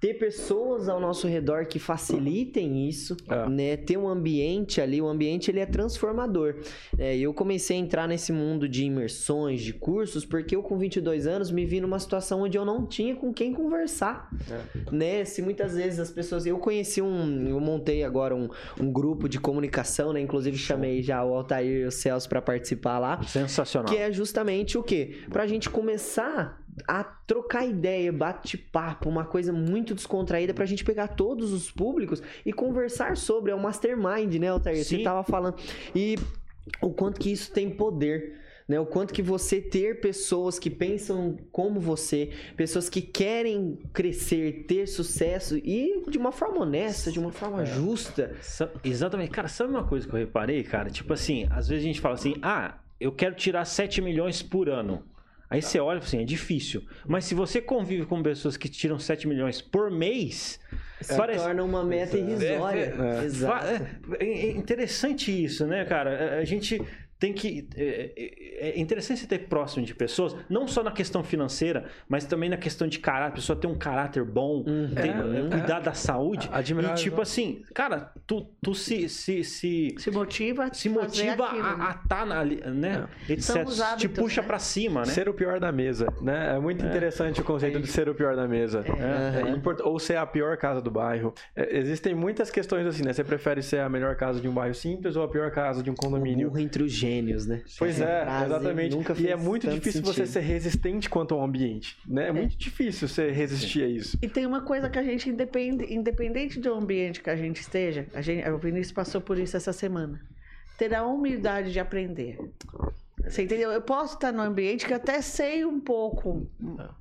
ter pessoas ao nosso redor que facilitem isso, é. né? Ter um ambiente ali, o ambiente ele é transformador. É, eu comecei a entrar nesse mundo de imersões, de cursos, porque eu com 22 anos me vi numa situação onde eu não tinha com quem conversar, é. né? Se muitas vezes as pessoas... Eu conheci um... Eu montei agora um, um grupo de comunicação, né? Inclusive chamei já o Altair e o Celso para participar lá. Sensacional. Que é justamente o quê? Pra gente começar a trocar ideia, bate-papo, uma coisa muito descontraída pra gente pegar todos os públicos e conversar sobre. É o mastermind, né, Altair? Você tava falando. E o quanto que isso tem poder. Né, o quanto que você ter pessoas que pensam como você, pessoas que querem crescer, ter sucesso e de uma forma honesta, de uma forma é. justa. Exatamente. Cara, sabe uma coisa que eu reparei, cara? Tipo assim, às vezes a gente fala assim: ah, eu quero tirar 7 milhões por ano. Aí você olha assim, é difícil. Mas se você convive com pessoas que tiram 7 milhões por mês, se parece... torna uma meta irrisória. É, é, Exato. É, é interessante isso, né, cara? A gente tem que. É, é, é, interessante você ter próximo de pessoas, não só na questão financeira, mas também na questão de caráter. A pessoa ter um caráter bom, uhum. ter, é, cuidar da saúde. Admirável. E tipo assim, cara, tu, tu se, se, se. Se motiva, se motiva aquilo, a estar tá na. Né? É. Etc. Hábitos, te puxa né? pra cima, né? Ser o pior da mesa, né? É muito interessante o conceito de ser o pior da mesa. Ou ser a pior casa do bairro. existem muitas questões assim, né? Você prefere ser a melhor casa de um bairro simples ou a pior casa de um condomínio? O entre os gênios, né? Pois é, frase exatamente. nunca e é muito difícil você sentido. ser resistente quanto ao ambiente, né? É, muito difícil você resistir a isso. E tem uma coisa que a gente, independe, independente do ambiente que a gente esteja, a gente, o Vinícius passou por isso essa semana, ter a humildade de aprender. Você entendeu? Eu posso estar no ambiente que eu até sei um pouco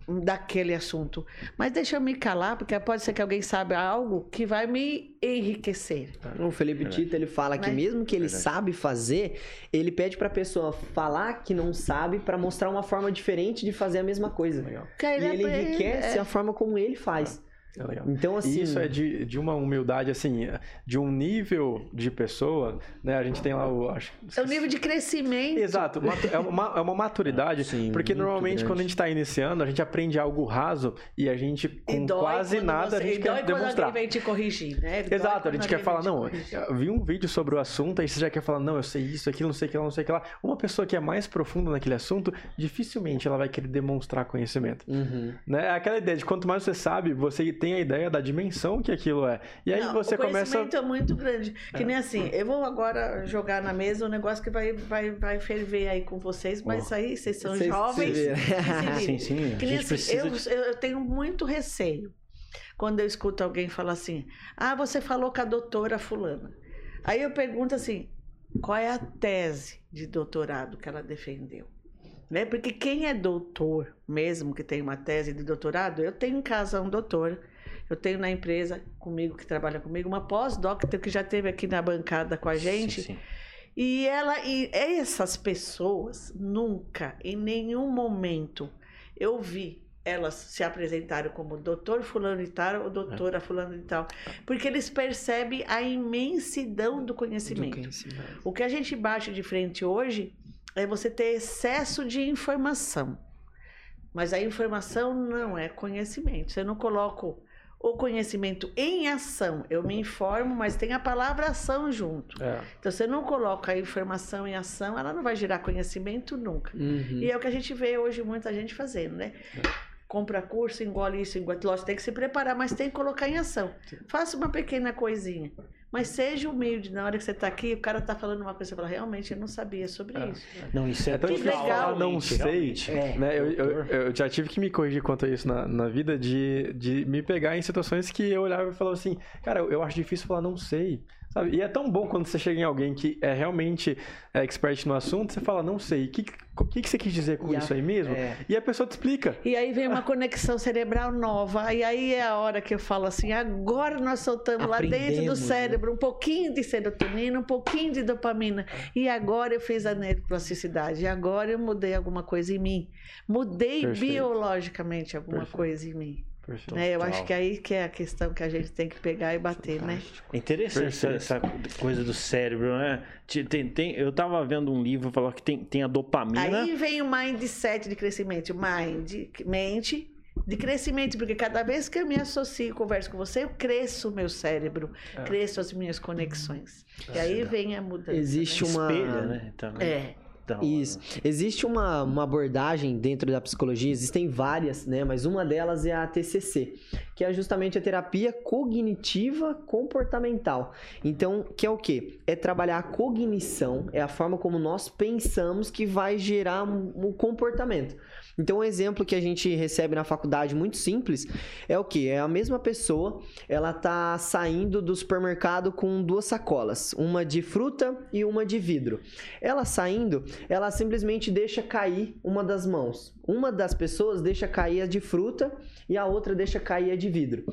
daquele assunto, mas deixa eu me calar, porque pode ser que alguém saiba algo que vai me enriquecer. O Felipe Tito, ele fala que Né? mesmo que ele sabe fazer, ele pede pra pessoa falar que não sabe pra mostrar uma forma diferente de fazer a mesma coisa. Legal. Que E ele enriquece é. a forma como ele faz. É legal. Então, assim... E isso é de, de uma humildade, assim, de um nível de pessoa, né? A gente tem lá o. Acho, É o nível de crescimento. Exato, é uma, é uma maturidade, Sim, porque normalmente grande. quando a gente está iniciando, a gente aprende algo raso e a gente, com quase nada, você- a gente e dói quer quando demonstrar. alguém vem te corrigir, né? Dói Exato, a gente quer falar, não, vi um vídeo sobre o assunto, aí você já quer falar, não, eu sei isso, aquilo, não sei o que lá, não sei o que lá. Uma pessoa que é mais profunda naquele assunto, dificilmente ela vai querer demonstrar conhecimento. Uhum. Né? É aquela ideia de quanto mais você sabe, você tem a ideia da dimensão que aquilo é. E aí Não, você o começa. conhecimento é muito grande. Que nem assim, eu vou agora jogar na mesa um negócio que vai, vai, vai ferver aí com vocês, mas aí vocês são Vocês jovens. se Sim, sim. Que nem assim, eu, precisa. eu, eu tenho muito receio quando eu escuto alguém falar assim: ah, você falou com a doutora Fulana. Aí eu pergunto assim: qual é a tese de doutorado que ela defendeu? Né? Porque quem é doutor, mesmo que tem uma tese de doutorado, eu tenho em casa um doutor, eu tenho na empresa comigo, que trabalha comigo, uma pós-doc que já esteve aqui na bancada com a gente. Sim, sim. E ela e essas pessoas nunca, em nenhum momento, eu vi elas se apresentarem como doutor fulano e tal ou doutora fulano e tal, porque eles percebem a imensidão do conhecimento. Do conhecimento. O que a gente bate de frente hoje é você ter excesso de informação. Mas a informação não é conhecimento. Você não coloca o conhecimento em ação. Eu me informo, mas tem a palavra ação junto. É. Então, você não coloca a informação em ação, ela não vai gerar conhecimento nunca. Uhum. E é o que a gente vê hoje muita gente fazendo, né? Compra curso, engole isso, engole. Lógico, tem que se preparar, mas tem que colocar em ação. Faça uma pequena coisinha. Mas seja humilde. Na hora que você está aqui, o cara está falando uma coisa, você fala, realmente, eu não sabia sobre É. isso. Não, isso é, É tão difícil legal. falar não sei. É. né? Eu, eu, eu já tive que me corrigir quanto a isso na, na vida, de, de me pegar em situações que eu olhava e falava assim, cara, eu, eu acho difícil falar não sei, sabe? E é tão bom quando você chega em alguém que é realmente é, expert no assunto, você fala não sei, o que, que, que você quis dizer com E a- isso aí mesmo? é. E a pessoa te explica. E aí vem uma conexão cerebral nova. E aí é a hora que eu falo assim: agora nós soltamos lá dentro do né? cérebro um pouquinho de serotonina, um pouquinho de dopamina. E agora eu fiz a neuroplasticidade. E agora eu mudei alguma coisa em mim. Mudei Perfeito. biologicamente alguma Perfeito. coisa em mim. Perfeito. Né? Eu acho que aí que é a questão que a gente tem que pegar e bater, né? É interessante essa, Perfeito. essa coisa do cérebro, né? Tem, tem- eu tava vendo um livro falou que tem, tem a dopamina. Aí vem o mindset de crescimento. Mind, mente de crescimento, porque cada vez que eu me associo e converso com você, eu cresço o meu cérebro, É. cresço as minhas conexões. E aí vem a mudança. Existe né? uma- espelha, né? Também. É. Então, Isso. Existe uma, uma abordagem dentro da psicologia, existem várias, né? Mas uma delas é a TCC, que é justamente a terapia cognitiva comportamental. Então, que é o quê? É trabalhar a cognição, é a forma como nós pensamos que vai gerar um, um comportamento. Então, um exemplo que a gente recebe na faculdade muito simples é o que? É a mesma pessoa, ela tá saindo do supermercado com duas sacolas, uma de fruta e uma de vidro. Ela saindo, ela simplesmente deixa cair uma das mãos. Uma das pessoas deixa cair a de fruta e a outra deixa cair a de vidro.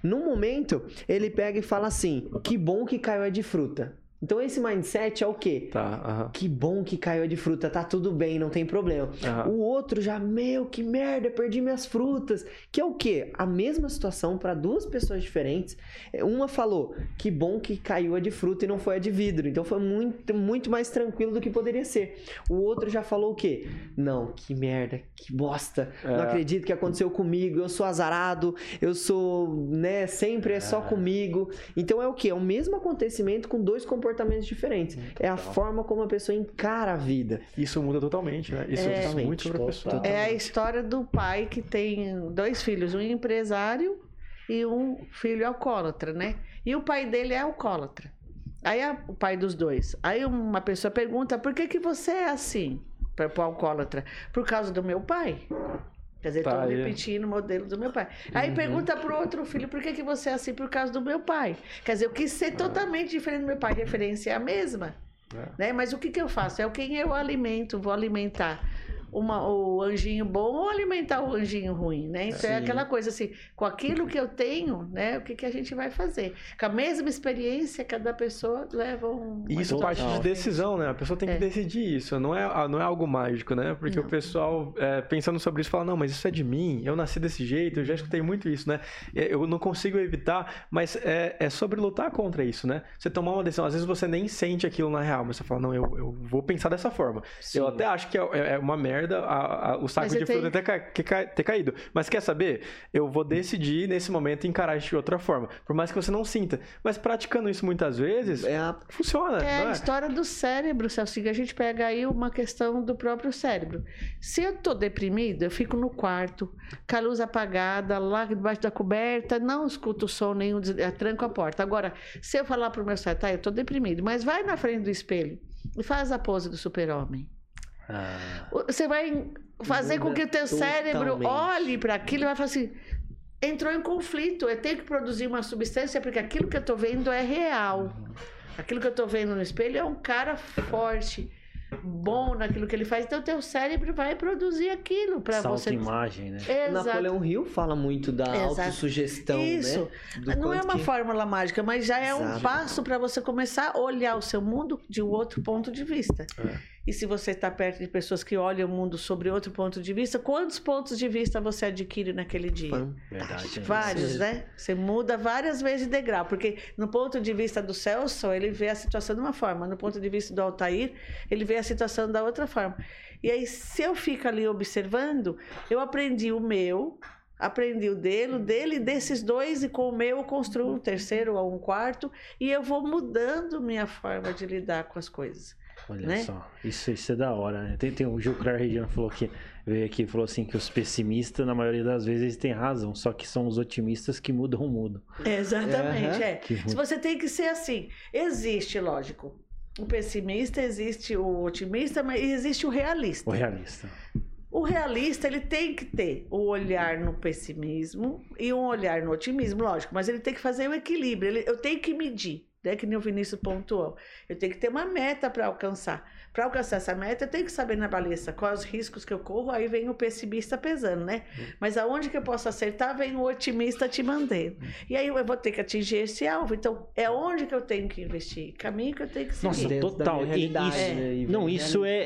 No momento, ele pega e fala assim: "Que bom que caiu a de fruta". Então esse mindset é o quê? Tá, aham. Que bom que caiu a de fruta, tá tudo bem, não tem problema. aham. O outro já, meu, que merda, perdi minhas frutas. Que é o quê? A mesma situação para duas pessoas diferentes. É, Uma falou, que bom que caiu a de fruta e não foi a de vidro. Então foi muito, muito mais tranquilo do que poderia ser. O outro já falou o quê? Não, que merda, que bosta. Não É. acredito que aconteceu comigo. Eu sou azarado, eu sou, né, sempre é só comigo. Então é o quê? É o mesmo acontecimento com dois comportamentos diferentes. É a forma como a pessoa encara a vida. Isso muda totalmente, né? Isso diz Totalmente, muito sobre a pessoa. total. É a história do pai que tem dois filhos, um empresário e um filho alcoólatra, né? E o pai dele é alcoólatra. Aí a, o pai dos dois. Aí uma pessoa pergunta: por que, que você é assim? Para o alcoólatra. Por causa do meu pai. Quer dizer, estou Tá, é. repetindo o modelo do meu pai. Aí pergunta pro outro filho, por que, que você é assim? Por causa do meu pai. Quer dizer, eu quis ser totalmente diferente do meu pai. A referência é a mesma. É. Né? Mas o que, que eu faço? É o quem eu alimento, vou alimentar uma, o anjinho bom ou alimentar o anjinho ruim, né? Então é Sim. aquela coisa assim, com aquilo que eu tenho, né? O que, que a gente vai fazer? Com a mesma experiência, cada pessoa leva um. Isso parte de decisão, né? A pessoa tem que É. decidir isso. Não é, ah, não é algo mágico, né? Porque o Não. pessoal, é, pensando sobre isso, fala: não, mas isso é de mim, eu nasci desse jeito, eu já escutei muito isso, né? É, Eu não consigo evitar, mas é, é sobre lutar contra isso, né? Você tomar uma decisão, às vezes você nem sente aquilo na real, mas você fala: não, eu, eu vou pensar dessa forma. Sim. Eu até acho que é, é uma merda a- a- o saco Mas de fruta tem- ter, ca- ter caído. Mas quer saber? Eu vou decidir nesse momento encarar isso de outra forma. Por mais que você não sinta. Mas praticando isso muitas vezes, É a funciona. É não a é? história do cérebro, Celso. que A gente pega aí uma questão do próprio cérebro. Se eu tô deprimida, eu fico no quarto, com a luz apagada, lá debaixo da coberta, não escuto som nenhum, eh, tranco a porta. Agora, se eu falar pro meu cérebro, tá, eu tô deprimido, mas vai na frente do espelho e faz a pose do super-homem. Ah, Você vai fazer com que o teu Muda cérebro olhe para aquilo e vai falar assim: entrou em conflito, eu tenho que produzir uma substância porque aquilo que eu tô vendo é real. Aquilo que eu tô vendo no espelho é um cara forte, bom naquilo que ele faz. Então, o teu cérebro vai produzir aquilo para você. imagem, né? Exato. Napoleão Hill fala muito da Exato. autossugestão, Isso. né? Do Não é uma que- fórmula mágica, mas já é um Exato. passo para você começar a olhar o seu mundo de um outro ponto de vista. É. E se você está perto de pessoas que olham o mundo sobre outro ponto de vista, quantos pontos de vista você adquire naquele dia? Verdade. Vários, né? Você muda várias vezes de degrau, porque no ponto de vista do Celso, ele vê a situação de uma forma, no ponto de vista do Altair, ele vê a situação da outra forma. E aí, se eu fico ali observando, eu aprendi o meu, aprendi o dele, o dele, desses dois, e com o meu eu construo um terceiro ou um quarto, e eu vou mudando minha forma de lidar com as coisas. Olha né? só, isso, isso é da hora, né? Tem, tem o Gil Clar Regiano falou que veio aqui falou assim que os pessimistas, na maioria das vezes, eles têm razão, só que são os otimistas que mudam o mundo. Exatamente, Aham. é. Se você tem que ser assim, existe, lógico, o pessimista, existe o otimista, mas existe o realista. O realista. O realista, ele tem que ter o olhar no pessimismo e um olhar no otimismo, lógico, mas ele tem que fazer o equilíbrio. Ele- eu tenho que medir, né? Que nem o Vinícius pontuou. Eu tenho que ter uma meta para alcançar. Para alcançar essa meta, eu tenho que saber na baliza quais os riscos que eu corro, aí vem o pessimista pesando, né? Mas aonde que eu posso acertar, vem o otimista te mantendo. E aí eu vou ter que atingir esse alvo. Então, é onde que eu tenho que investir? Caminho que eu tenho que seguir. Nossa, Dentro total. E isso- né? E Não, isso é, é,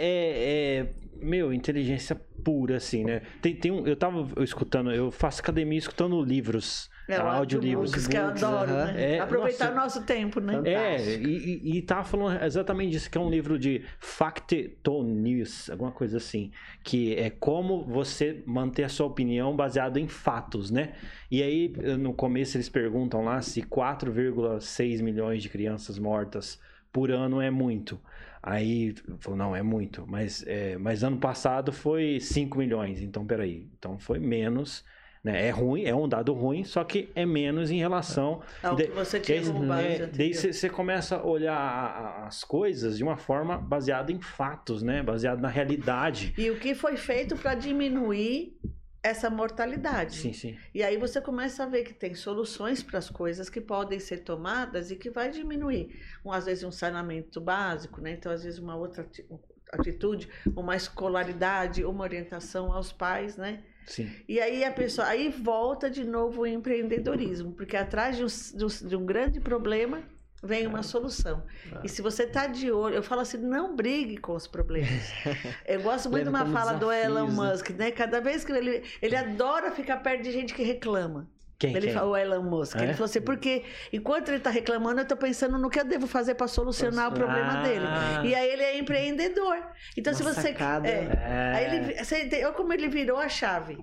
é, meu, inteligência pura, assim, né? Tem, tem um, eu tava escutando, eu faço academia escutando livros, É, o audiolivros. audiobooks que eu adoro, aham. né? É, Aproveitar nossa. o nosso tempo, né? É, Fantástico. e, e, e tava falando exatamente disso, que é um livro de Factonius, alguma coisa assim, que é como você manter a sua opinião baseado em fatos, né? E aí, no começo eles perguntam lá se 4,6 milhões de crianças mortas por ano é muito. Aí, falou, não, é muito, mas, é, mas ano passado foi 5 milhões, então peraí, então foi menos... Né? É ruim, é um dado ruim, só que é menos em relação Ao de- que você tinha base é, anterior. daí você começa a olhar a- a- as coisas de uma forma baseada em fatos, né? Baseada na realidade. E o que foi feito para diminuir essa mortalidade. Sim, sim. E aí você começa a ver que tem soluções para as coisas que podem ser tomadas e que vai diminuir. Um, às vezes um saneamento básico, né? Então, às vezes uma outra ati- atitude, uma escolaridade, uma orientação aos pais, né? Sim. E aí a pessoa aí volta de novo o empreendedorismo, porque atrás de um, de um- de grande problema vem uma solução. E se você está de olho, eu falo assim, não brigue com os problemas. Eu gosto muito de uma fala do Elon desafios, né? Musk, né? Cada vez que ele ele adora ficar perto de gente que reclama. Quem, Ele quem? falou, o Elon Musk. É? Ele falou assim, porque enquanto ele está reclamando, eu estou pensando no que eu devo fazer para solucionar o problema Ah. dele. E aí ele é empreendedor. Então, se Uma você. sacada. É, É. Aí ele, você entendeu como ele virou a chave.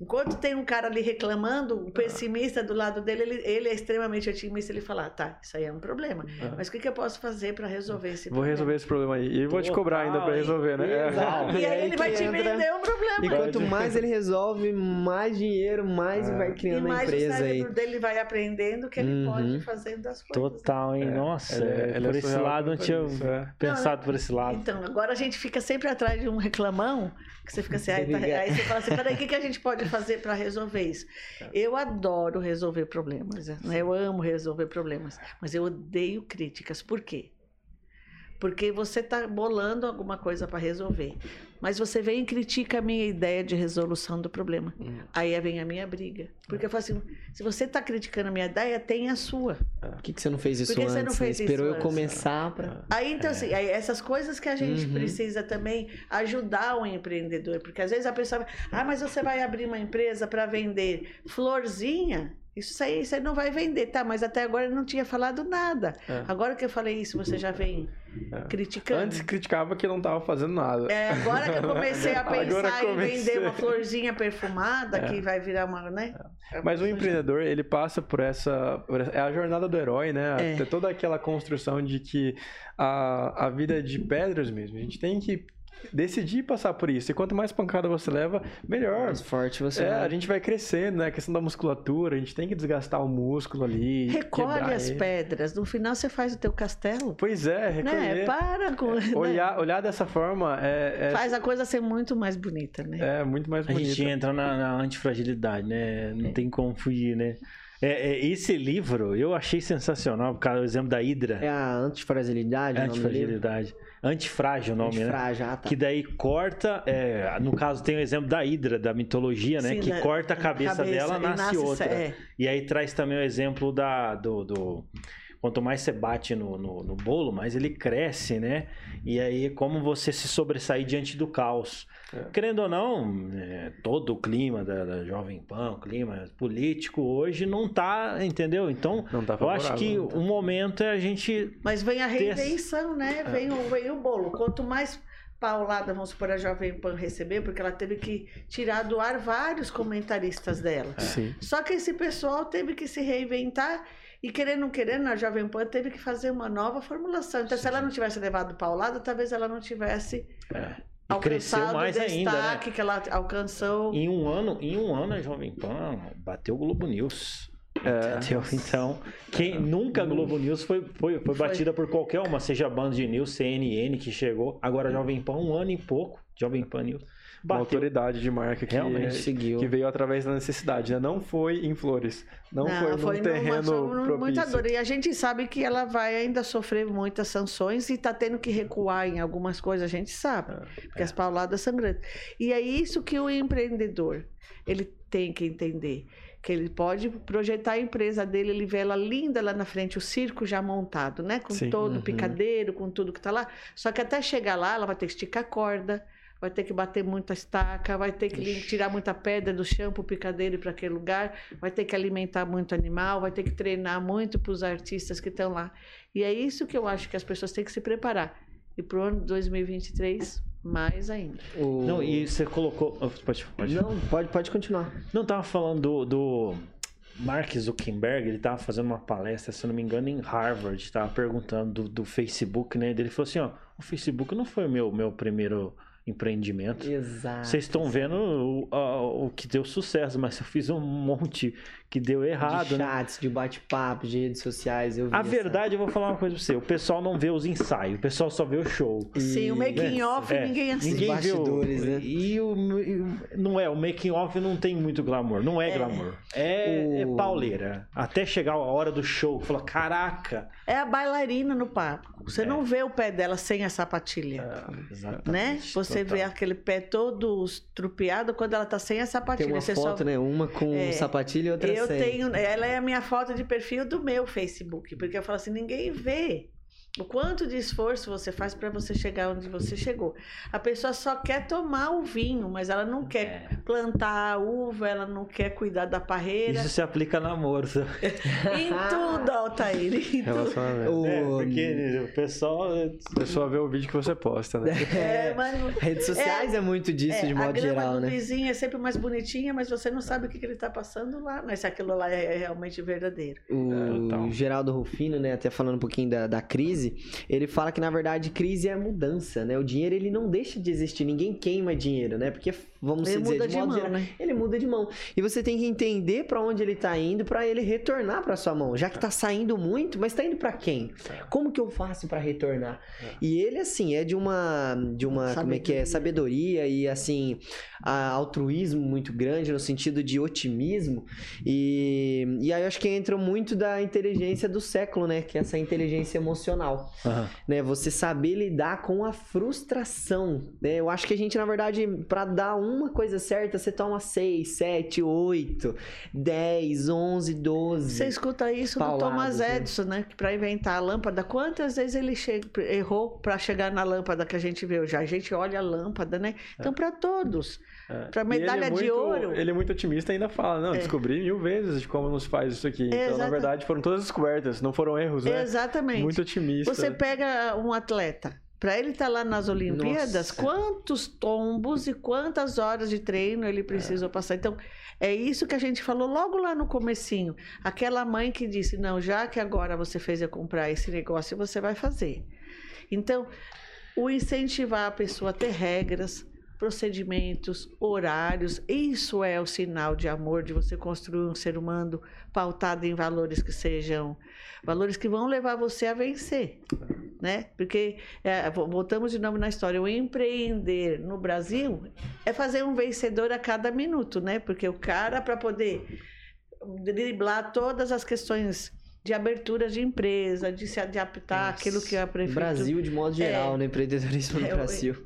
Enquanto tem um cara ali reclamando, o pessimista do lado dele, ele, ele é extremamente otimista. Ele fala: ah, tá, isso aí é um problema. Ah. Mas o que, que eu posso fazer para resolver esse vou problema? Vou resolver esse problema aí. E vou te cobrar ainda para resolver, né? Exato. E aí ele vai te vender um problema. E quanto mais ele resolve, mais dinheiro, mais é. vai criando a empresa aí. E mais o cérebro aí. dele vai aprendendo que ele uhum. pode fazer das coisas. Total, hein? É. Nossa, é, por esse lado não tinha isso, é. pensado não, por esse lado. Então, agora a gente fica sempre atrás de um reclamão, que você fica assim, aí, tá, aí você fala assim, peraí, o que, que a gente pode fazer para resolver? resolver é. Eu adoro resolver problemas, né? eu amo resolver problemas, mas eu odeio críticas. Por quê? Porque você está bolando alguma coisa para resolver. Mas você vem e critica a minha ideia de resolução do problema. Hum. Aí vem a minha briga. Porque eu falo assim: se você está criticando a minha ideia, tem a sua. Por que, que você não fez isso Porque antes? Você não fez Esperou eu começar para. Aí, então, é. assim, aí essas coisas que a gente uhum. precisa também ajudar o empreendedor. Porque às vezes a pessoa. Ah, mas você vai abrir uma empresa para vender florzinha? Isso aí você não vai vender, tá? Mas até agora eu não tinha falado nada. É. Agora que eu falei isso, você já vem é. criticando. Antes criticava que não estava fazendo nada. É, agora que eu comecei a pensar comecei. em vender uma florzinha perfumada, é. que vai virar uma, né? É. Mas o empreendedor, ele passa por essa, É a jornada do herói, né? É. Toda aquela construção de que a, a vida é de pedras mesmo. A gente tem que decidir passar por isso. E quanto mais pancada você leva, melhor. Mais forte você é. A gente vai crescendo, né? A questão da musculatura, a gente tem que desgastar o músculo ali. Recolhe as ele. pedras. No final você faz o teu castelo. Pois é, recolher. Né? Para com. É, olhar, olhar dessa forma é, é, Faz a coisa ser muito mais bonita, né? É, muito mais bonita. A gente entra na, na antifragilidade, né? Não é. tem como fugir, né? É, é, esse livro eu achei sensacional, por causa do exemplo da Hidra. É a antifragilidade? Antifragilidade. Antifrágil o nome, né? Antifrágil, né? Ah, tá. Que daí corta, é, no caso tem o exemplo da Hidra, da mitologia, né? Sim, que da, corta a cabeça, cabeça dela, nasce, nasce outra. É. E aí traz também o exemplo da, do, do quanto mais você bate no, no, no, bolo, mais ele cresce, né? E aí, como você se sobressair diante do caos. É. Querendo ou não, é, todo o clima da, da, Jovem Pan, o clima político hoje não tá, entendeu? Então, tá eu acho que tá. o momento é a gente. Mas vem a reinvenção, ter... né? É. Vem, o, vem o bolo. Quanto mais paulada, vamos supor, a Jovem Pan receber, porque ela teve que tirar do ar vários comentaristas dela. Sim. Só que esse pessoal teve que se reinventar e querendo ou querendo, a Jovem Pan teve que fazer uma nova formulação. Então, Sim. se ela não tivesse levado paulada, talvez ela não tivesse é. E cresceu mais ainda, né? que ela alcançou. Em um ano, em um ano a Jovem Pan bateu o Globo News. É. Entendeu? Então, quem nunca a Globo News foi, foi, foi batida por qualquer uma, seja Band de News, CNN que chegou. Agora a Jovem Pan, um ano e pouco, Jovem Pan News uma autoridade de marca que, Realmente seguiu. que veio através da necessidade. Né? Não foi em flores. Não, não foi, foi num terreno muita dor. E a gente sabe que ela vai ainda sofrer muitas sanções e está tendo que recuar em algumas coisas, a gente sabe. É, porque é. as pauladas são grandes. E é isso que o empreendedor ele tem que entender que ele pode projetar a empresa dele, ele vê ela linda lá na frente, o circo já montado, né? Com Sim. todo o uhum. picadeiro, com tudo que está lá. Só que até chegar lá, ela vai ter que esticar a corda, vai ter que bater muita estaca, vai ter que Ixi. tirar muita pedra do chão para o picadeiro para aquele lugar, vai ter que alimentar muito animal, vai ter que treinar muito para os artistas que estão lá. E é isso que eu acho que as pessoas têm que se preparar. E para o ano 2023, mais ainda. O... Não, e você colocou. Oh, pode, pode. Não, pode, pode continuar. Não, tava falando do, do Mark Zuckerberg, ele tava fazendo uma palestra, se não me engano, em Harvard, tava perguntando do, do Facebook, né? Ele falou assim, ó, o Facebook não foi o meu, meu primeiro empreendimento. Exato. Vocês estão vendo o, o, o, que deu sucesso, mas eu fiz um monte que deu errado. De né? chats, né? de bate-papo, de redes sociais. Eu a essa... verdade, eu vou falar uma coisa pra você: o pessoal não vê os ensaios, o pessoal só vê o show. Sim, o making né? off é, ninguém assiste. Ninguém vê o, né? E o, não é, o making off não tem muito glamour, não é, é. glamour. É, o... é pauleira. Até chegar a hora do show, fala: caraca. É a bailarina no palco. Você é. não vê o pé dela sem a sapatilha. É, exatamente. Né? Você Total. vê aquele pé todo estrupiado quando ela tá sem a sapatilha. Tem uma Você foto, só... né? Uma com é, sapatilha e outra eu sem. Eu tenho... Ela é a minha foto de perfil do meu Facebook. Porque eu falo assim, ninguém vê. O quanto de esforço você faz para você chegar onde você chegou. A pessoa só quer tomar o vinho, mas ela não quer é. plantar a uva, ela não quer cuidar da parreira. Isso se aplica no amor. em tudo, Altair. Em tudo. É, porque o pessoal. A pessoa vê o vídeo que você posta, né? É, mas... Redes sociais é, é muito disso, de modo geral, né? O vizinho é sempre mais bonitinha, mas você não sabe o que, que ele está passando lá, né? Se aquilo lá é realmente verdadeiro. O Geraldo Rufino, né, até falando um pouquinho da, da crise crise, ele fala que na verdade crise é mudança, né? O dinheiro ele não deixa de existir, ninguém queima dinheiro, né? Porque vamos ele dizer, de, de modo mão, geral, né? ele muda de mão. E você tem que entender para onde ele tá indo para ele retornar para sua mão, já que tá saindo muito, mas tá indo para quem? Como que eu faço para retornar? É. E ele assim é de uma de uma sabedoria. como é que é sabedoria e assim altruísmo muito grande no sentido de otimismo e e aí eu acho que entra muito da inteligência do século, né? Que é essa inteligência emocional, uhum. né? Você saber lidar com a frustração, né? Eu acho que a gente na verdade para dar um uma coisa certa, você toma 6, 7, 8, 10, 11, 12. Você escuta isso do Thomas? Edison, né? Que para inventar a lâmpada, quantas vezes ele chega, errou para chegar na lâmpada que a gente vê hoje? A gente olha a lâmpada, né? Então, é. para todos. É. Para medalha é muito, de ouro. Ele é muito otimista e ainda fala: Não, é. descobri mil vezes de como nos faz isso aqui. então, na verdade, foram todas descobertas, não foram erros, né? Exatamente. Muito otimista. Você pega um atleta para ele estar tá lá nas Olimpíadas, Nossa. quantos tombos e quantas horas de treino ele precisou é. passar. Então, é isso que a gente falou logo lá no comecinho. Aquela mãe que disse: "Não, já que agora você fez eu comprar esse negócio, você vai fazer". Então, o incentivar a pessoa a ter regras, procedimentos, horários, isso é o sinal de amor de você construir um ser humano pautado em valores que sejam valores que vão levar você a vencer, né? Porque é, voltamos de novo na história, o empreender no Brasil é fazer um vencedor a cada minuto, né? Porque o cara para poder driblar todas as questões de abertura de empresa, de se adaptar àquilo que a prefeitura... Brasil de modo geral, é, no empreendedorismo no é, Brasil.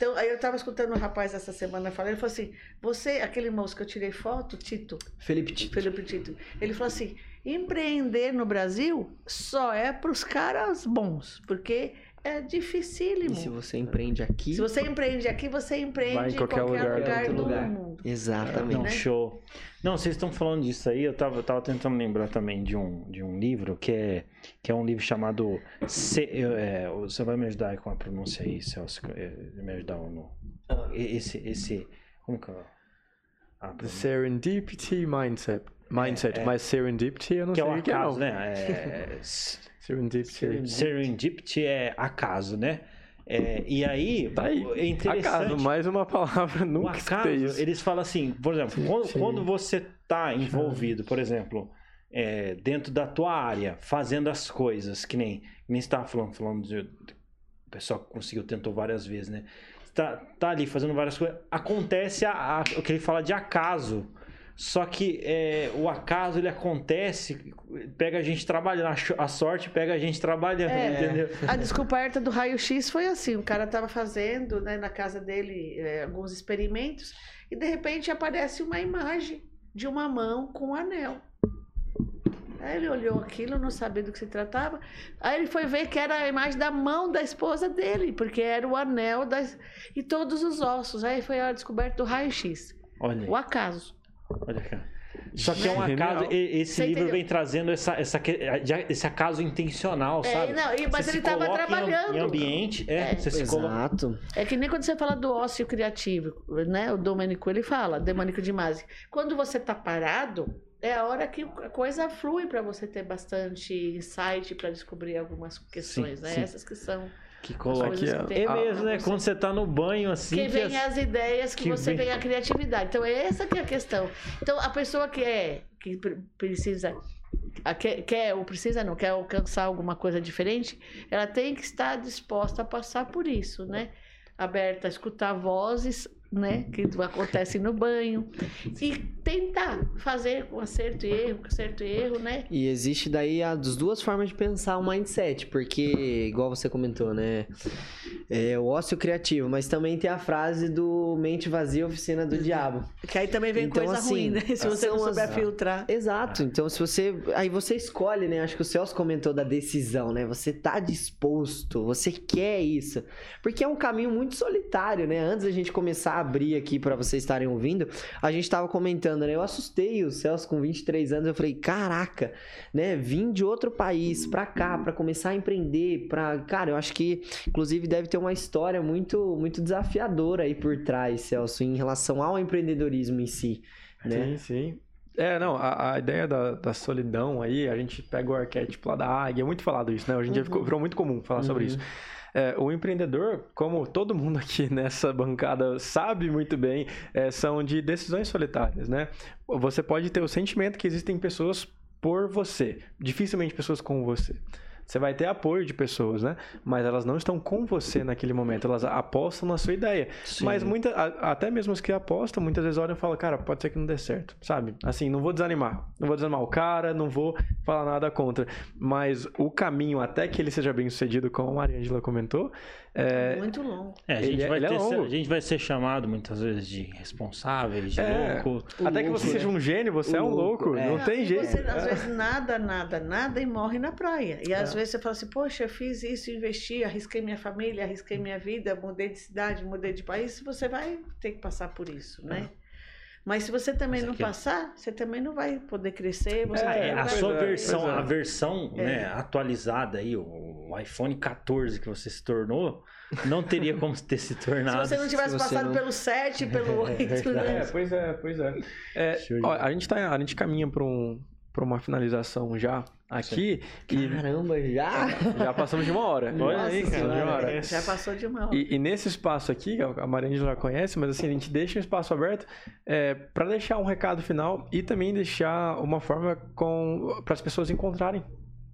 Então, aí eu estava escutando um rapaz essa semana falando, ele falou assim, você, aquele moço que eu tirei foto, Tito. Felipe Tito. Felipe Tito. Ele falou assim, empreender no Brasil só é para os caras bons, porque é dificílimo. E se você empreende aqui... Se você empreende aqui, você empreende Vai em qualquer, qualquer lugar, lugar, do lugar. mundo. Exatamente. Não, show. Não, vocês estão falando disso aí, eu tava, eu tava tentando lembrar também de um, de um livro que é, que é um livro chamado... Se, é, você vai me ajudar com a pronúncia aí, Celso, é, me ajudar no... Esse, esse... Como que é? Ah, Serendipity Mindset. Mindset, é, é, mas Serendipity eu não que sei é o que é, não. né? É, serendipity. serendipity é acaso, né? É, e aí, tá aí, é interessante. Acaso, mais uma palavra nunca o acaso, Eles falam assim, por exemplo, quando, quando você está envolvido, por exemplo, é, dentro da tua área, fazendo as coisas, que nem, nem estava falando, falando de, o pessoal conseguiu, tentou várias vezes, né? Tá, tá ali fazendo várias coisas, acontece a, a, o que ele fala de acaso. Só que é, o acaso ele acontece, pega a gente trabalhando, a sorte pega a gente trabalhando, é, entendeu? A descoberta do raio-x foi assim: o cara estava fazendo né, na casa dele é, alguns experimentos e de repente aparece uma imagem de uma mão com um anel. Aí ele olhou aquilo, não sabia do que se tratava. Aí ele foi ver que era a imagem da mão da esposa dele, porque era o anel das... e todos os ossos. Aí foi a descoberta do raio-x. O acaso. Olha cá. Só que é um acaso, esse Você livro entendeu? vem trazendo essa, essa, esse acaso intencional, é, sabe? Não, mas você ele estava trabalhando. Em, ambiente, é, é. Você se Exato. É que nem quando você fala do ócio criativo, né? O Domenico, ele fala, Domenico de Masi. Quando você está parado, é a hora que a coisa flui para você ter bastante insight para descobrir algumas questões, sim, né? Sim. Essas que são que coloca aqui, é, é mesmo, né? Você... Quando você tá no banho assim. Que, que vem as... as ideias, que, que você vem... vem... a criatividade. Então, é essa que é a questão. Então, a pessoa que é que precisa quer, quer ou precisa não quer alcançar alguma coisa diferente, ela tem que estar disposta a passar por isso, né? Aberta a escutar vozes né, que acontece no banho e tentar fazer com acerto e erro, com acerto e erro, né? E existe daí as duas formas de pensar o mindset, porque igual você comentou, né, É o ócio criativo, mas também tem a frase do mente vazia, oficina do diabo. Que aí também vem então, coisa assim, ruim, né? Se você não souber as... filtrar. Exato. Então, se você. Aí você escolhe, né? Acho que o Celso comentou da decisão, né? Você tá disposto, você quer isso. Porque é um caminho muito solitário, né? Antes da gente começar abrir aqui para vocês estarem ouvindo, a gente tava comentando, né? Eu assustei o Celso com 23 anos. Eu falei, caraca, né? Vim de outro país pra cá, para começar a empreender, pra. Cara, eu acho que, inclusive, deve ter uma história muito, muito desafiadora aí por trás, Celso, em relação ao empreendedorismo em si. Né? Sim, sim. É, não, a, a ideia da, da, solidão aí, a gente pega o arquétipo lá da águia, é muito falado isso, né? Hoje em dia ficou, uhum. virou muito comum falar uhum. sobre isso. É, o empreendedor, como todo mundo aqui nessa bancada sabe muito bem, é, são de decisões solitárias, né? Você pode ter o sentimento que existem pessoas por você, dificilmente pessoas com você. Você vai ter apoio de pessoas, né? Mas elas não estão com você naquele momento, elas apostam na sua ideia. Sim. Mas muita, até mesmo os que apostam, muitas vezes olham e falam, cara, pode ser que não dê certo, sabe? Assim, não vou desanimar. Não vou desanimar o cara, não vou falar nada contra. Mas o caminho até que ele seja bem sucedido, como a Mariângela comentou, é, muito longo. É, a, gente é, vai é ter, a gente vai ser chamado muitas vezes de responsável, de é, louco. Até que você seja um gênio, você é um louco. Não é. tem jeito. Você, às vezes, nada, nada, nada e morre na praia. E às vezes você fala assim, poxa, eu fiz isso, investi, arrisquei minha família, arrisquei minha vida, mudei de cidade, mudei de país. Você vai ter que passar por isso, né? Mas se você também não passar, você também não vai poder crescer. Você é, a sua versão, a versão né, atualizada aí, o iPhone 14 que você se tornou, não teria como ter se tornado. se você não tivesse passado não... pelo 7, pelo 8, né? É, pois é, pois é. é ó, a, gente tá, a gente caminha para um, uma finalização já aqui. E... Caramba, já? Já passamos de uma hora. Nossa, Olha aí, cara. De uma hora. Já passou de uma hora. E, e nesse espaço aqui, a Marinha já conhece, mas assim, a gente deixa um espaço aberto é, para deixar um recado final e também deixar uma forma para as pessoas encontrarem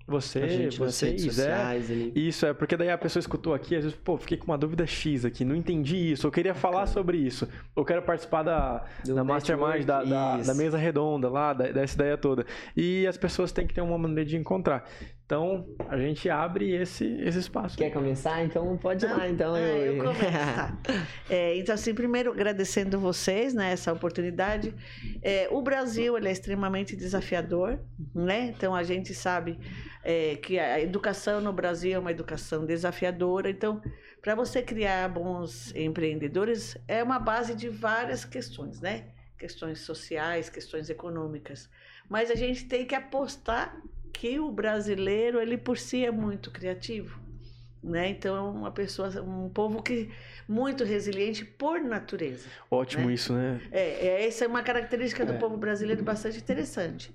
você, vocês, é. Isso, é porque daí a pessoa escutou aqui, às vezes, pô, fiquei com uma dúvida X aqui, não entendi isso, eu queria falar sobre isso, eu quero participar da, da Mastermind, da, da, da, mesa redonda lá, da, dessa ideia toda. E as pessoas têm que ter uma maneira de encontrar. Então, a gente abre esse, esse espaço. Quer começar? Então, pode ir lá. Então, eu... eu começo. Tá. é, então, assim, primeiro, agradecendo vocês, né, essa oportunidade. É, o Brasil, ele é extremamente desafiador, né? Então, a gente sabe é, que a educação no Brasil é uma educação desafiadora. Então, para você criar bons empreendedores, é uma base de várias questões, né? Questões sociais, questões econômicas. Mas a gente tem que apostar que o brasileiro, ele por si é muito criativo. Né? Então, é uma pessoa, um povo que muito resiliente por natureza. Ótimo né? isso, né? É, é, essa é uma característica do é. povo brasileiro bastante interessante.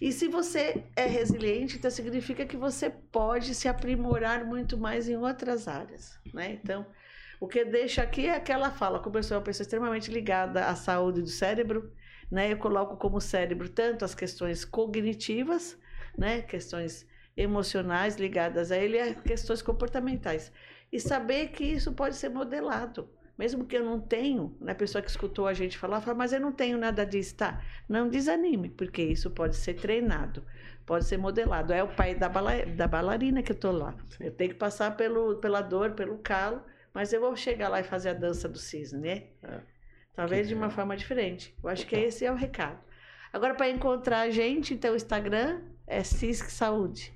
E se você é resiliente, então significa que você pode se aprimorar muito mais em outras áreas, né? Então, o que deixa aqui é aquela fala, como eu sou uma pessoa extremamente ligada à saúde do cérebro, né? Eu coloco como cérebro tanto as questões cognitivas, né? Questões emocionais ligadas a ele e questões comportamentais. E saber que isso pode ser modelado mesmo que eu não tenho, né, a pessoa que escutou a gente falar, fala, mas eu não tenho nada disso, tá? Não desanime, porque isso pode ser treinado, pode ser modelado. É o pai da, bala, da bailarina que eu tô lá. Eu tenho que passar pelo, pela dor, pelo calo, mas eu vou chegar lá e fazer a dança do cisne, né? É. Talvez que de uma forma diferente. Eu acho que esse é o recado. Agora, para encontrar a gente, então o Instagram é Cisc Saúde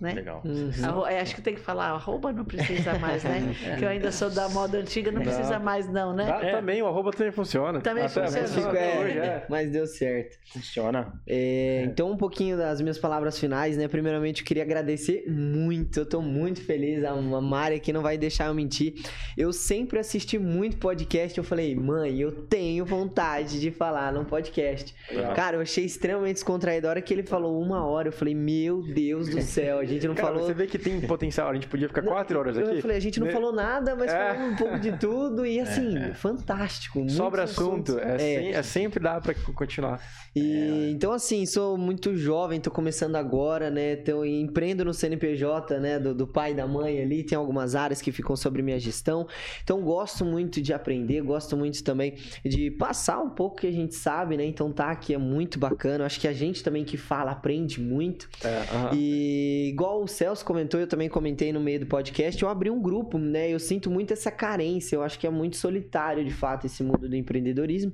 né? Legal. Uhum. É, acho que tem que falar, arroba não precisa mais, né? é. Que eu ainda sou da moda antiga, não, não. precisa mais não, né? é. Também, o arroba também funciona. Também Até funciona. É, hoje, é. Mas deu certo. Funciona. É, então, um pouquinho das minhas palavras finais, né? Primeiramente, eu queria agradecer muito, eu tô muito feliz, a Mari aqui não vai deixar eu mentir. Eu sempre assisti muito podcast, eu falei, mãe, eu tenho vontade de falar num podcast. Cara, eu achei extremamente descontraído. A hora que ele falou uma hora, eu falei, meu Deus do céu, gente não Cara, falou. Você vê que tem potencial, a gente podia ficar quatro horas aqui. Eu falei, a gente não né? falou nada, mas é. falou um pouco de tudo e assim, é. fantástico. Sobra assunto, é, é. é, sempre dá para continuar. E, é. Então, assim, sou muito jovem, tô começando agora, né? Então, empreendo no CNPJ, né? Do, do pai e da mãe ali, tem algumas áreas que ficam sobre minha gestão. Então, gosto muito de aprender, gosto muito também de passar um pouco que a gente sabe, né? Então, tá aqui é muito bacana. Acho que a gente também que fala aprende muito. É, uh -huh. E igual o Celso comentou, eu também comentei no meio do podcast, eu abri um grupo, né? Eu sinto muito essa carência, eu acho que é muito solitário, de fato, esse mundo do empreendedorismo.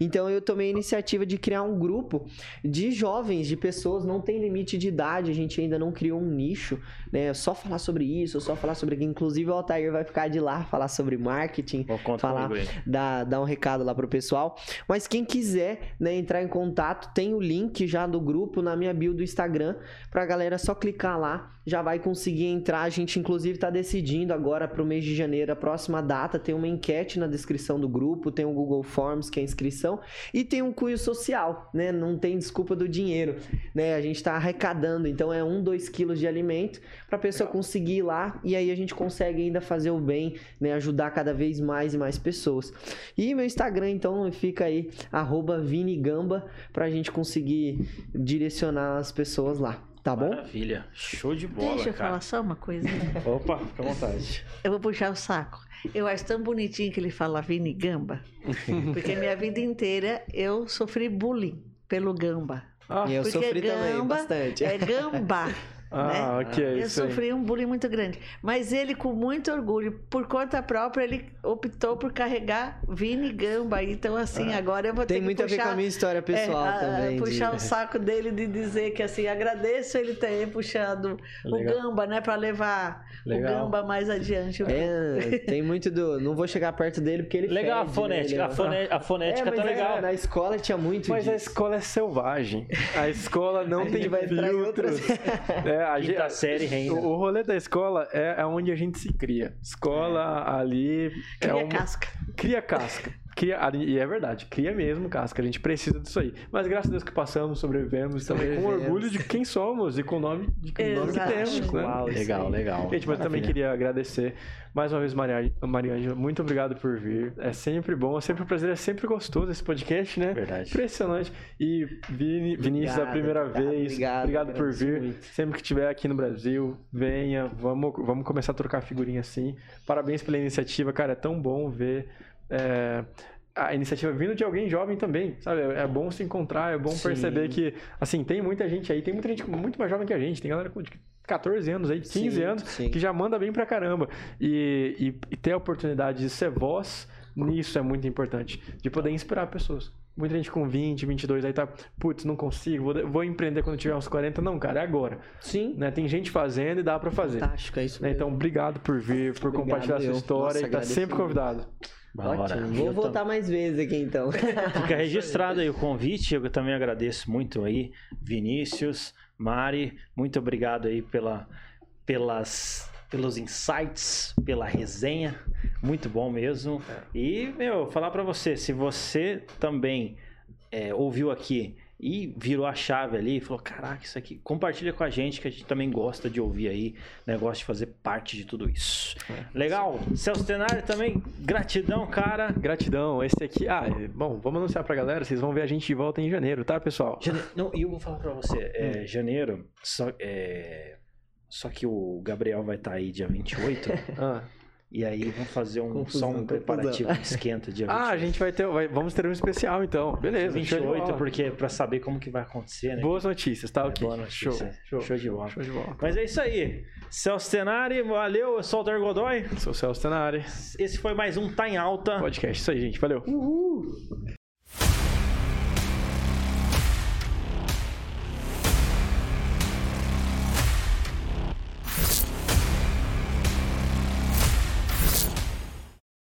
Então eu tomei a iniciativa de criar um grupo de jovens, de pessoas, não tem limite de idade, a gente ainda não criou um nicho, né? Só falar sobre isso, só falar sobre. Inclusive o Altair vai ficar de lá falar sobre marketing, falar, dar, dar um recado lá pro pessoal. Mas quem quiser né, entrar em contato, tem o link já do grupo na minha bio do Instagram, pra galera só clicar lá, já vai conseguir entrar. A gente, inclusive, tá decidindo agora pro mês de janeiro, a próxima data, tem uma enquete na descrição do grupo, tem o Google Forms, que é a inscrição, e tem um cunho social, né? Não tem desculpa do dinheiro, né? A gente tá arrecadando, então é um, dois quilos de alimento pra pessoa Legal. conseguir ir lá, e aí a gente consegue ainda fazer o bem, né? Ajudar cada vez mais e mais pessoas. E meu Instagram, então, fica aí, arroba Vinigamba, pra gente conseguir direcionar as pessoas lá. Tá bom? Maravilha. Show de bola. Deixa eu cara. falar só uma coisa. Opa, fica à vontade. Eu vou puxar o saco. Eu acho tão bonitinho que ele fala Vini Gamba. porque minha vida inteira eu sofri bullying pelo gamba. Ah, e eu porque sofri gamba também, bastante. É gamba. Ah, né? ok. Eu sofri um bullying muito grande. Mas ele, com muito orgulho, por conta própria, ele optou por carregar Vini Gamba. Então, assim, ah, agora eu vou ter que puxar... Tem muito a ver com a minha história pessoal é, também. Puxar de... o saco dele de dizer que, assim, agradeço ele ter puxado Legal. o Gamba, né? Pra levar Legal. o Gamba mais adiante. É, tem muito do... Não vou chegar perto dele porque ele Legal fede, a fonética. Né? A, fone... a fonética é, tá legal. É, na escola tinha muito Mas disso. a escola é selvagem. A escola não a tem vai filtros. é, a gente... série reina. O, o rolê da escola é, é onde a gente se cria. Escola é. ali. Cria é uma... casca. Cria casca. Cria, e é verdade, cria mesmo casca. A gente precisa disso aí. Mas graças a Deus que passamos, sobrevivemos, também com orgulho de quem somos e com o nome, de, com nome que temos. Né? Uau, legal, legal. Gente, mas também queria agradecer mais uma vez, Mariângela. Muito obrigado por vir. É sempre bom, é sempre um prazer, é sempre gostoso esse podcast, né? Verdade. Impressionante. E Vini, Vinícius, obrigado, a primeira obrigado, vez. Obrigado, obrigado por vir. Muito. Sempre que estiver aqui no Brasil, venha. Vamos, vamos começar a trocar figurinha assim. Parabéns pela iniciativa, cara. É tão bom ver. É, a iniciativa vindo de alguém jovem também, sabe? É bom se encontrar, é bom Sim. perceber que, assim, tem muita gente aí, tem muita gente muito mais jovem que a gente, tem galera com 14 anos aí, 15 sim, anos, sim. que já manda bem pra caramba. E, e, e, ter a oportunidade de ser voz nisso é muito importante, de poder inspirar pessoas. Muita gente com 20, 22 aí tá, putz, não consigo, vou, vou empreender quando tiver uns 40. Não, cara, é agora. Sim. Né? Tem gente fazendo e dá para fazer. Fantástico, é isso né? Então, obrigado por vir, por obrigado, compartilhar eu. sua história Nossa, e tá sempre convidado. Ótimo. Vou voltar mais vezes aqui então. Fica registrado aí o convite. Eu também agradeço muito aí, Vinícius, Mari. Muito obrigado aí pela, pelas, pelos insights, pela resenha. Muito bom mesmo. É. E, meu, falar para você, se você também é, ouviu aqui e virou a chave ali e falou: Caraca, isso aqui, compartilha com a gente que a gente também gosta de ouvir aí, né? Gosta de fazer parte de tudo isso. É. Legal. Celso Tenari também, gratidão, cara. Gratidão. Esse aqui, ah, bom, vamos anunciar pra galera, vocês vão ver a gente de volta em janeiro, tá, pessoal? Janeiro, não, e eu vou falar pra você, é, hum. janeiro, só, é, só que o Gabriel vai estar tá aí dia 28. ah. E aí vamos fazer um, confusão, só um preparativo de esquenta dia 28. Ah, a gente vai ter, vai, vamos ter um especial então. Beleza. 28, porque para saber como que vai acontecer, né? Boas notícias, tá? É, Boa notícia. Show, show, show, de bola. Show de bola. Mas é isso aí. Celso Tenari, valeu. Eu sou o Alter Godoy. Sou o Celso Tenari. Esse foi mais um Tá em Alta. Podcast. Isso aí, gente. Valeu. Uhul.